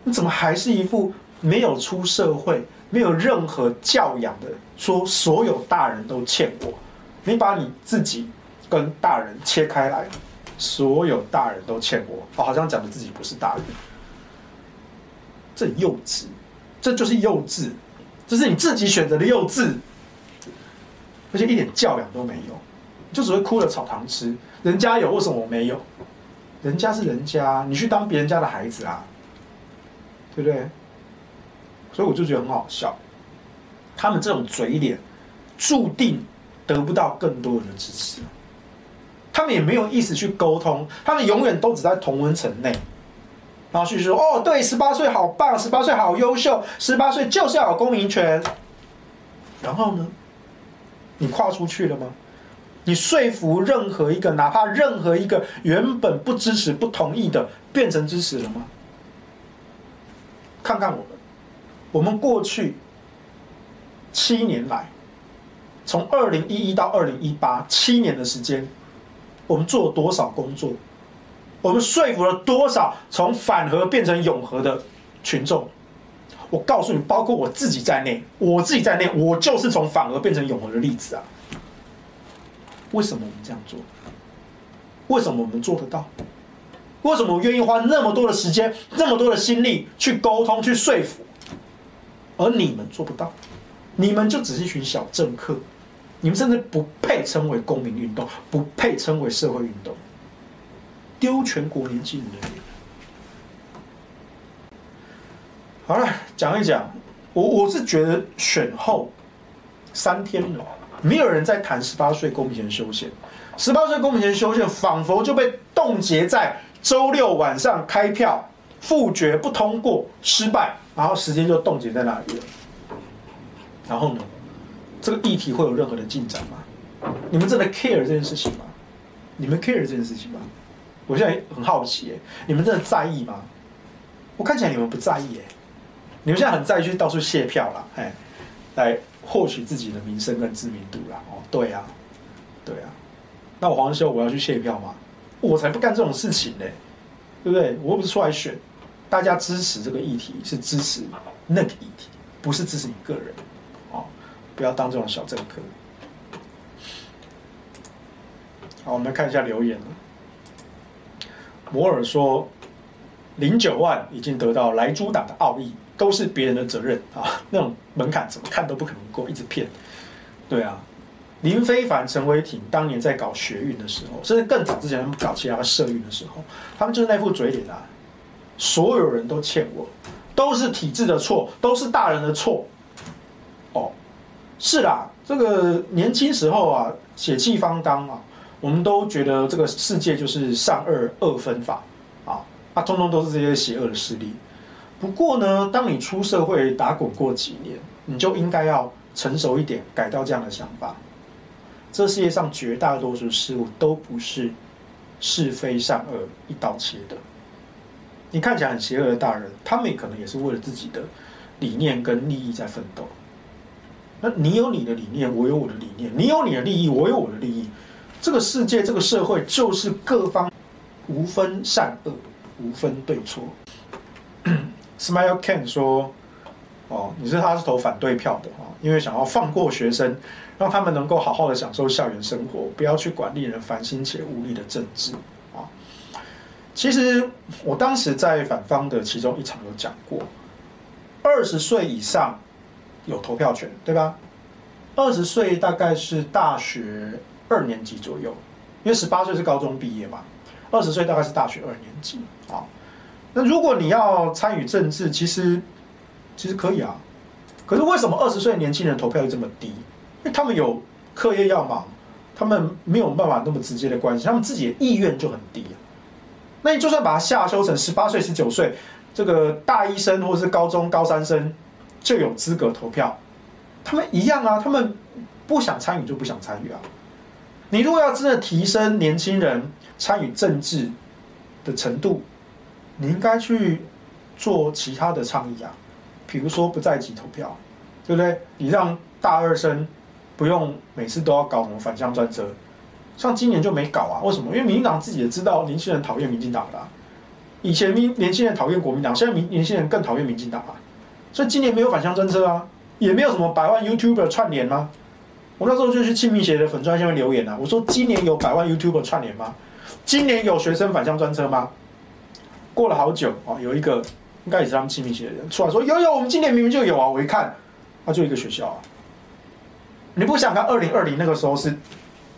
S2: 你怎么还是一副没有出社会、没有任何教养的，说所有大人都欠我？你把你自己跟大人切开来，所有大人都欠我，哦，好像讲的自己不是大人，这幼稚，这就是幼稚，这是你自己选择的幼稚。而且一点教养都没有，就只会哭着炒糖吃。人家有，为什么我没有？人家是人家，你去当别人家的孩子啊，对不对？所以我就觉得很好笑。他们这种嘴脸，注定得不到更多人的支持。他们也没有意思去沟通，他们永远都只在同温层内，然后去说：“哦，对，十八岁好棒，十八岁好优秀，十八岁就是要有公民权。”然后呢？你跨出去了吗？你说服任何一个，哪怕任何一个原本不支持、不同意的，变成支持了吗？看看我们，我们过去七年来，从二零一一到二零一八七年的时间，我们做了多少工作？我们说服了多少从反核变成永核的群众？我告诉你，包括我自己在内，我自己在内，我就是从反核变成永核的例子啊！为什么我们这样做？为什么我们做得到？为什么我愿意花那么多的时间、那么多的心力去沟通、去说服，而你们做不到？你们就只是一群小政客，你们甚至不配称为公民运动，不配称为社会运动，丢全国年轻人的脸。好了，讲一讲，我我是觉得选后三天了，没有人在谈十八岁公民权修宪，十八岁公民权修宪仿佛就被冻结在周六晚上开票复决不通过失败，然后时间就冻结在那里了。然后呢，这个议题会有任何的进展吗？你们真的 care 这件事情吗？你们 care 这件事情吗？我现在很好奇，欸，你们真的在意吗？我看起来你们不在意，欸，你们现在很在意去到处卸票了，哎，来获取自己的名声跟知名度啦。哦，对啊，对啊，那我黄修我要去卸票吗？我才不干这种事情呢，对不对？我又不是出来选，大家支持这个议题是支持那个议题，不是支持你个人，不要当这种小政客。好，我们来看一下留言。摩尔说，零九万已经得到莱猪党的奥义。都是别人的责任啊！那种门槛怎么看都不可能过，一直骗。对啊，林非凡、陈伟霆当年在搞学运的时候，甚至更早之前搞其他社运的时候，他们就是那副嘴脸啊！所有人都欠我，都是体制的错，都是大人的错。是啦，这个年轻时候啊，血气方刚啊，我们都觉得这个世界就是善恶二分法啊，啊，通通都是这些邪恶的势力。不过呢，当你出社会打滚过几年，你就应该要成熟一点，改掉这样的想法。这世界上绝大多数事物都不是是非善恶一刀切的。你看起来很邪恶的大人，他们也可能也是为了自己的理念跟利益在奋斗。那你有你的理念，我有我的理念；你有你的利益，我有我的利益。这个世界，这个社会，就是各方无分善恶，无分对错。Smile Ken 说：“哦，你是他是投反对票的啊，因为想要放过学生，让他们能够好好的享受校园生活，不要去管令人烦心且无力的政治啊。其实我当时在反方的其中一场有讲过，二十岁以上。”有投票权，对吧？二十岁大概是大学二年级左右，因为十八岁是高中毕业嘛。二十岁大概是大学二年级啊。那如果你要参与政治，其实其实可以啊。可是为什么二十岁年轻人投票率这么低？因为他们有课业要忙，他们没有办法那么直接的关系，他们自己的意愿就很低。那你就算把它下修成十八岁、十九岁，这个大一生或者是高中高三生。就有资格投票，他们一样啊，他们不想参与就不想参与啊。你如果要真的提升年轻人参与政治的程度，你应该去做其他的倡议啊，比如说不在籍投票，对不对？你让大二生不用每次都要搞什么返乡专车，像今年就没搞啊？为什么？因为民进党自己也知道年轻人讨厌民进党的，以前民年轻人讨厌国民党，现在民年轻人更讨厌民进党啊。所以今年没有返乡专车啊，也没有什么百万 YouTuber 串联吗？我那时候就去庆明协的粉专下面留言啊，我说今年有百万 YouTuber 串联吗？今年有学生返乡专车吗？过了好久啊，有一个应该也是他们庆明协的人出来说有有，我们今年明明就有啊，我一看，他就一个学校啊。你不想看二零二零那个时候是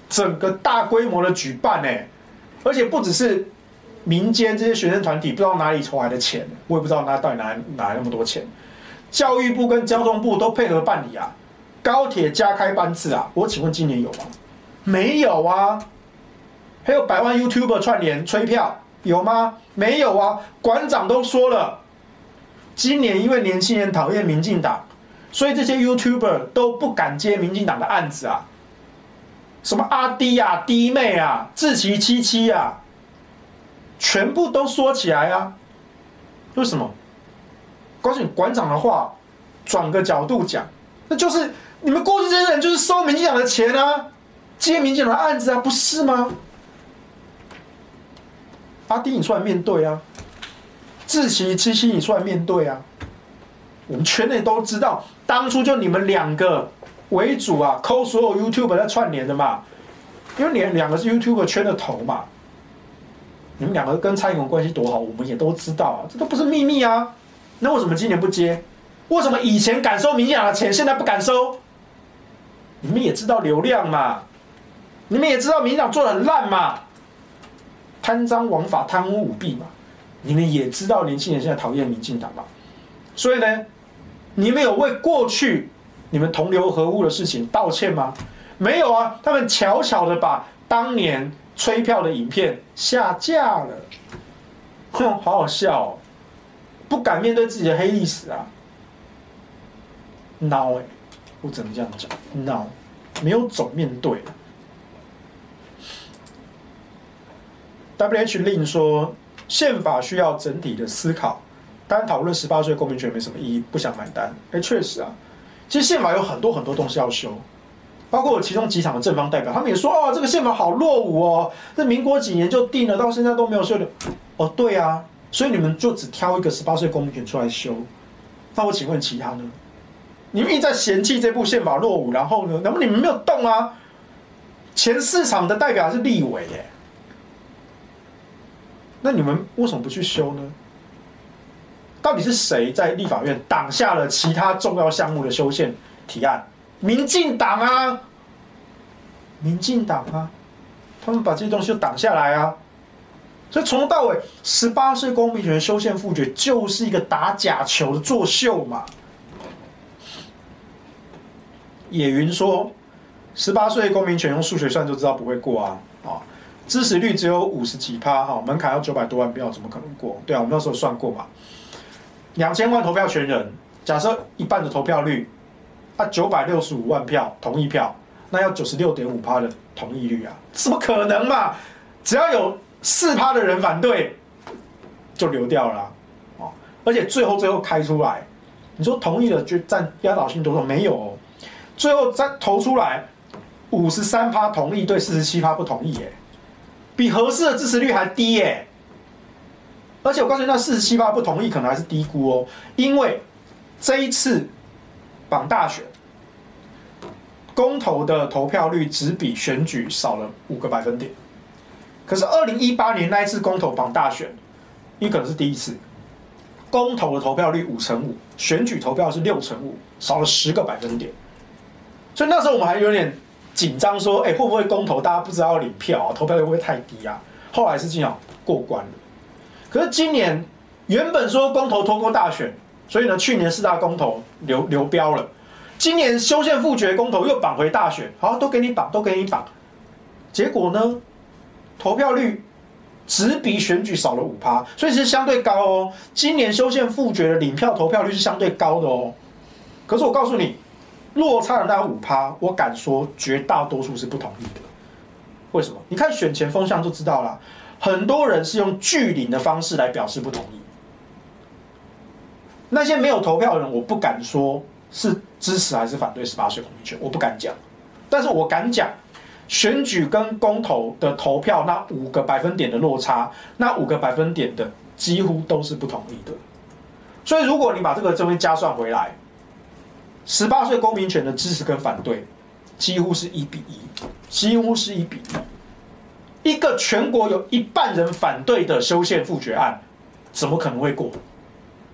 S2: 整个大规模的举办呢、而且不只是民间这些学生团体不知道哪里筹来的钱，我也不知道他到底哪哪来那么多钱。教育部跟交通部都配合办理啊，高铁加开班次啊，我请问今年有吗？没有啊。还有百万 YouTuber 串联催票有吗？没有啊。馆长都说了，今年因为年轻人讨厌民进党，所以这些 YouTuber 都不敢接民进党的案子啊。什么阿弟啊、弟妹啊、志祺七七啊，全部都说起来啊。为什么？告诉你馆长的话，转个角度讲，那就是你们过去这些人就是收民进党的钱啊，接民进党的案子啊，不是吗？阿丁，你出来面对啊！志祺七七，你出来面对啊！我们圈内都知道，当初就你们两个为主啊，抠所有 YouTube 在串联的嘛，因为你们两个是 YouTube 圈的头嘛，你们两个跟蔡英文关系多好，我们也都知道啊，这都不是秘密啊。那为什么今年不接？为什么以前敢收民进党的钱，现在不敢收？你们也知道流量嘛，你们也知道民进党做的很烂嘛，贪赃枉法、贪污舞弊嘛，你们也知道年轻人现在讨厌民进党嘛，所以呢，你们有为过去你们同流合污的事情道歉吗？没有啊，他们悄悄的把当年催票的影片下架了，哼，好好笑哦。不敢面对自己的黑历史啊！孬哎，我只能这样讲，孬，没有总面对。W H 令说，宪法需要整体的思考，单讨论十八岁公民权没什么意义，不想买单。哎，确实啊，其实宪法有很多很多东西要修，包括我其中几场的正方代表，他们也说，哦，这个宪法好落伍哦，这民国几年就定了，到现在都没有修的。哦，对啊。所以你们就只挑一个十八岁公民权出来修，那我请问其他呢？你们一直在嫌弃这部宪法落伍，然后呢？那么你们没有动啊？前四场的代表还是立委耶，那你们为什么不去修呢？到底是谁在立法院挡下了其他重要项目的修宪提案？民进党啊，民进党啊，他们把这些东西就挡下来啊。所以从头到尾，十八岁公民权修宪复决就是一个打假球的作秀嘛。野云说，十八岁公民权用数学算就知道不会过啊，啊，支持率只有五十几趴哈，门槛要九百多万票，怎么可能过？对啊，我们那时候算过嘛，两千万投票权人，假设一半的投票率，啊，九百六十五万票同意票，那要九十六点五趴的同意率啊，怎么可能嘛？只要有四趴的人反对，就流掉了，哦，而且最后最后开出来，你说同意了就占压倒性多数没有。哦，最后再投出来五十三趴同意对四十七趴不同意，耶，比合适的支持率还低耶，而且我告诉你，那四十七趴不同意可能还是低估哦，因为这一次绑大选公投的投票率只比选举少了五个百分点。可是二零一八年那一次公投绑大选，因为可能是第一次，公投的投票率五成五，选举投票是六成五，少了十个百分点。所以那时候我们还有点紧张，说，哎，会不会公投大家不知道要领票啊，投票率会不会太低啊？后来是这样过关了。可是今年原本说公投拖过大选，所以呢，去年四大公投流流标了，今年修宪复决公投又绑回大选，好，都给你绑，都给你绑，结果呢？投票率只比选举少了五趴，所以是相对高哦。今年修宪复决的领票投票率是相对高的哦。可是我告诉你，落差的那五趴，我敢说绝大多数是不同意的。为什么？你看选前风向就知道了，很多人是用拒领的方式来表示不同意。那些没有投票的人，我不敢说是支持还是反对十八岁公民权，我不敢讲。但是我敢讲。选举跟公投的投票那五个百分点的落差，那五个百分点的几乎都是不同意的。所以如果你把这个东西加算回来，十八岁公民权的支持跟反对几乎是一比一，几乎是一比一。一个全国有一半人反对的修宪复决案，怎么可能会过？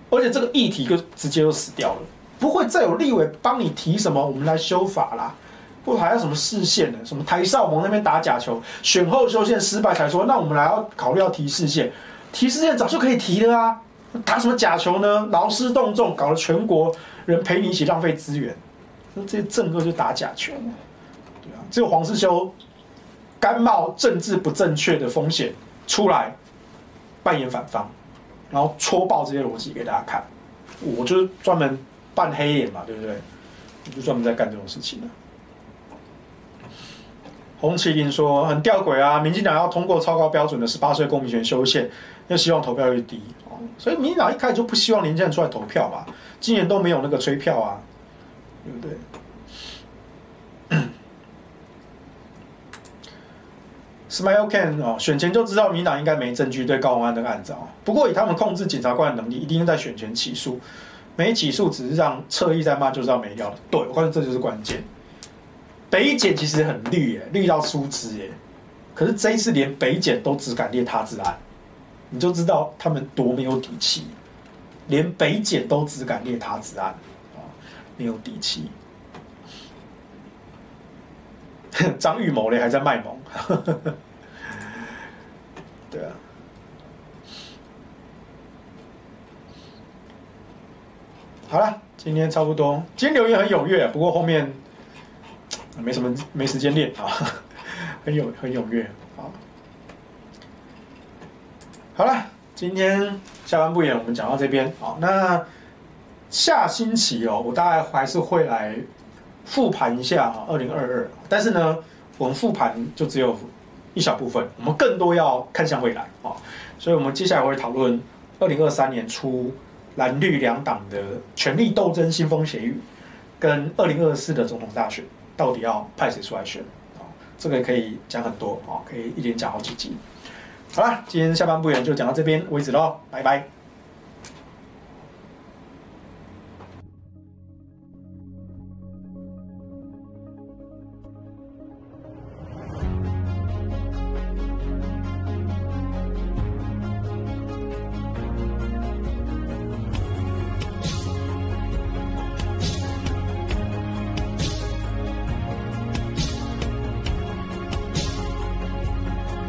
S2: 而且这个议题就直接就死掉了，不会再有立委帮你提什么，我们来修法啦。不还要什么视线呢？什么台少盟那边打假球，选后修宪失败才说，那我们来要考虑要提视线，提视线早就可以提了啊！打什么假球呢？劳师动众，搞得全国人陪你一起浪费资源，那这些政客就打假球，对啊，只有黄世修甘冒政治不正确的风险出来扮演反方，然后戳爆这些逻辑给大家看，我就是专门扮黑脸嘛，对不对？我就专门在干这种事情的。红麒麟说很吊诡啊，民进党要通过超高标准的十八岁公民权修宪，又希望投票率低，所以民进党一开始就不希望年轻人出来投票嘛，今年都没有那个催票啊，对不对？Smile Can 哦，选前就知道民党应该没证据对高虹安的案子，不过以他们控制检察官的能力，一定在选前起诉，没起诉只是让侧翼在骂就知道没料了，对，我发现这就是关键。北检其实很绿耶，绿到出汁耶。可是这一次连北检都只敢列他治案，你就知道他们多没有底气。连北检都只敢列他治案，啊，没有底气。张玉谋嘞还在卖萌，对啊。好了，今天差不多。今天留言很踊跃，不过后面。没什么，没时间练啊，很有很踊跃啊。好了，今天下班不演，我们讲到这边好，那下星期哦，我大概还是会来复盘一下啊，二零二二。但是呢，我们复盘就只有一小部分，我们更多要看向未来啊。所以我们接下来会讨论二零二三年初蓝绿两党的权力斗争腥风血雨，跟二零二四的总统大选。到底要派谁出来选？啊，这个可以讲很多啊，可以一连讲好几集。好了，今天下半部演就讲到这边为止喽，拜拜。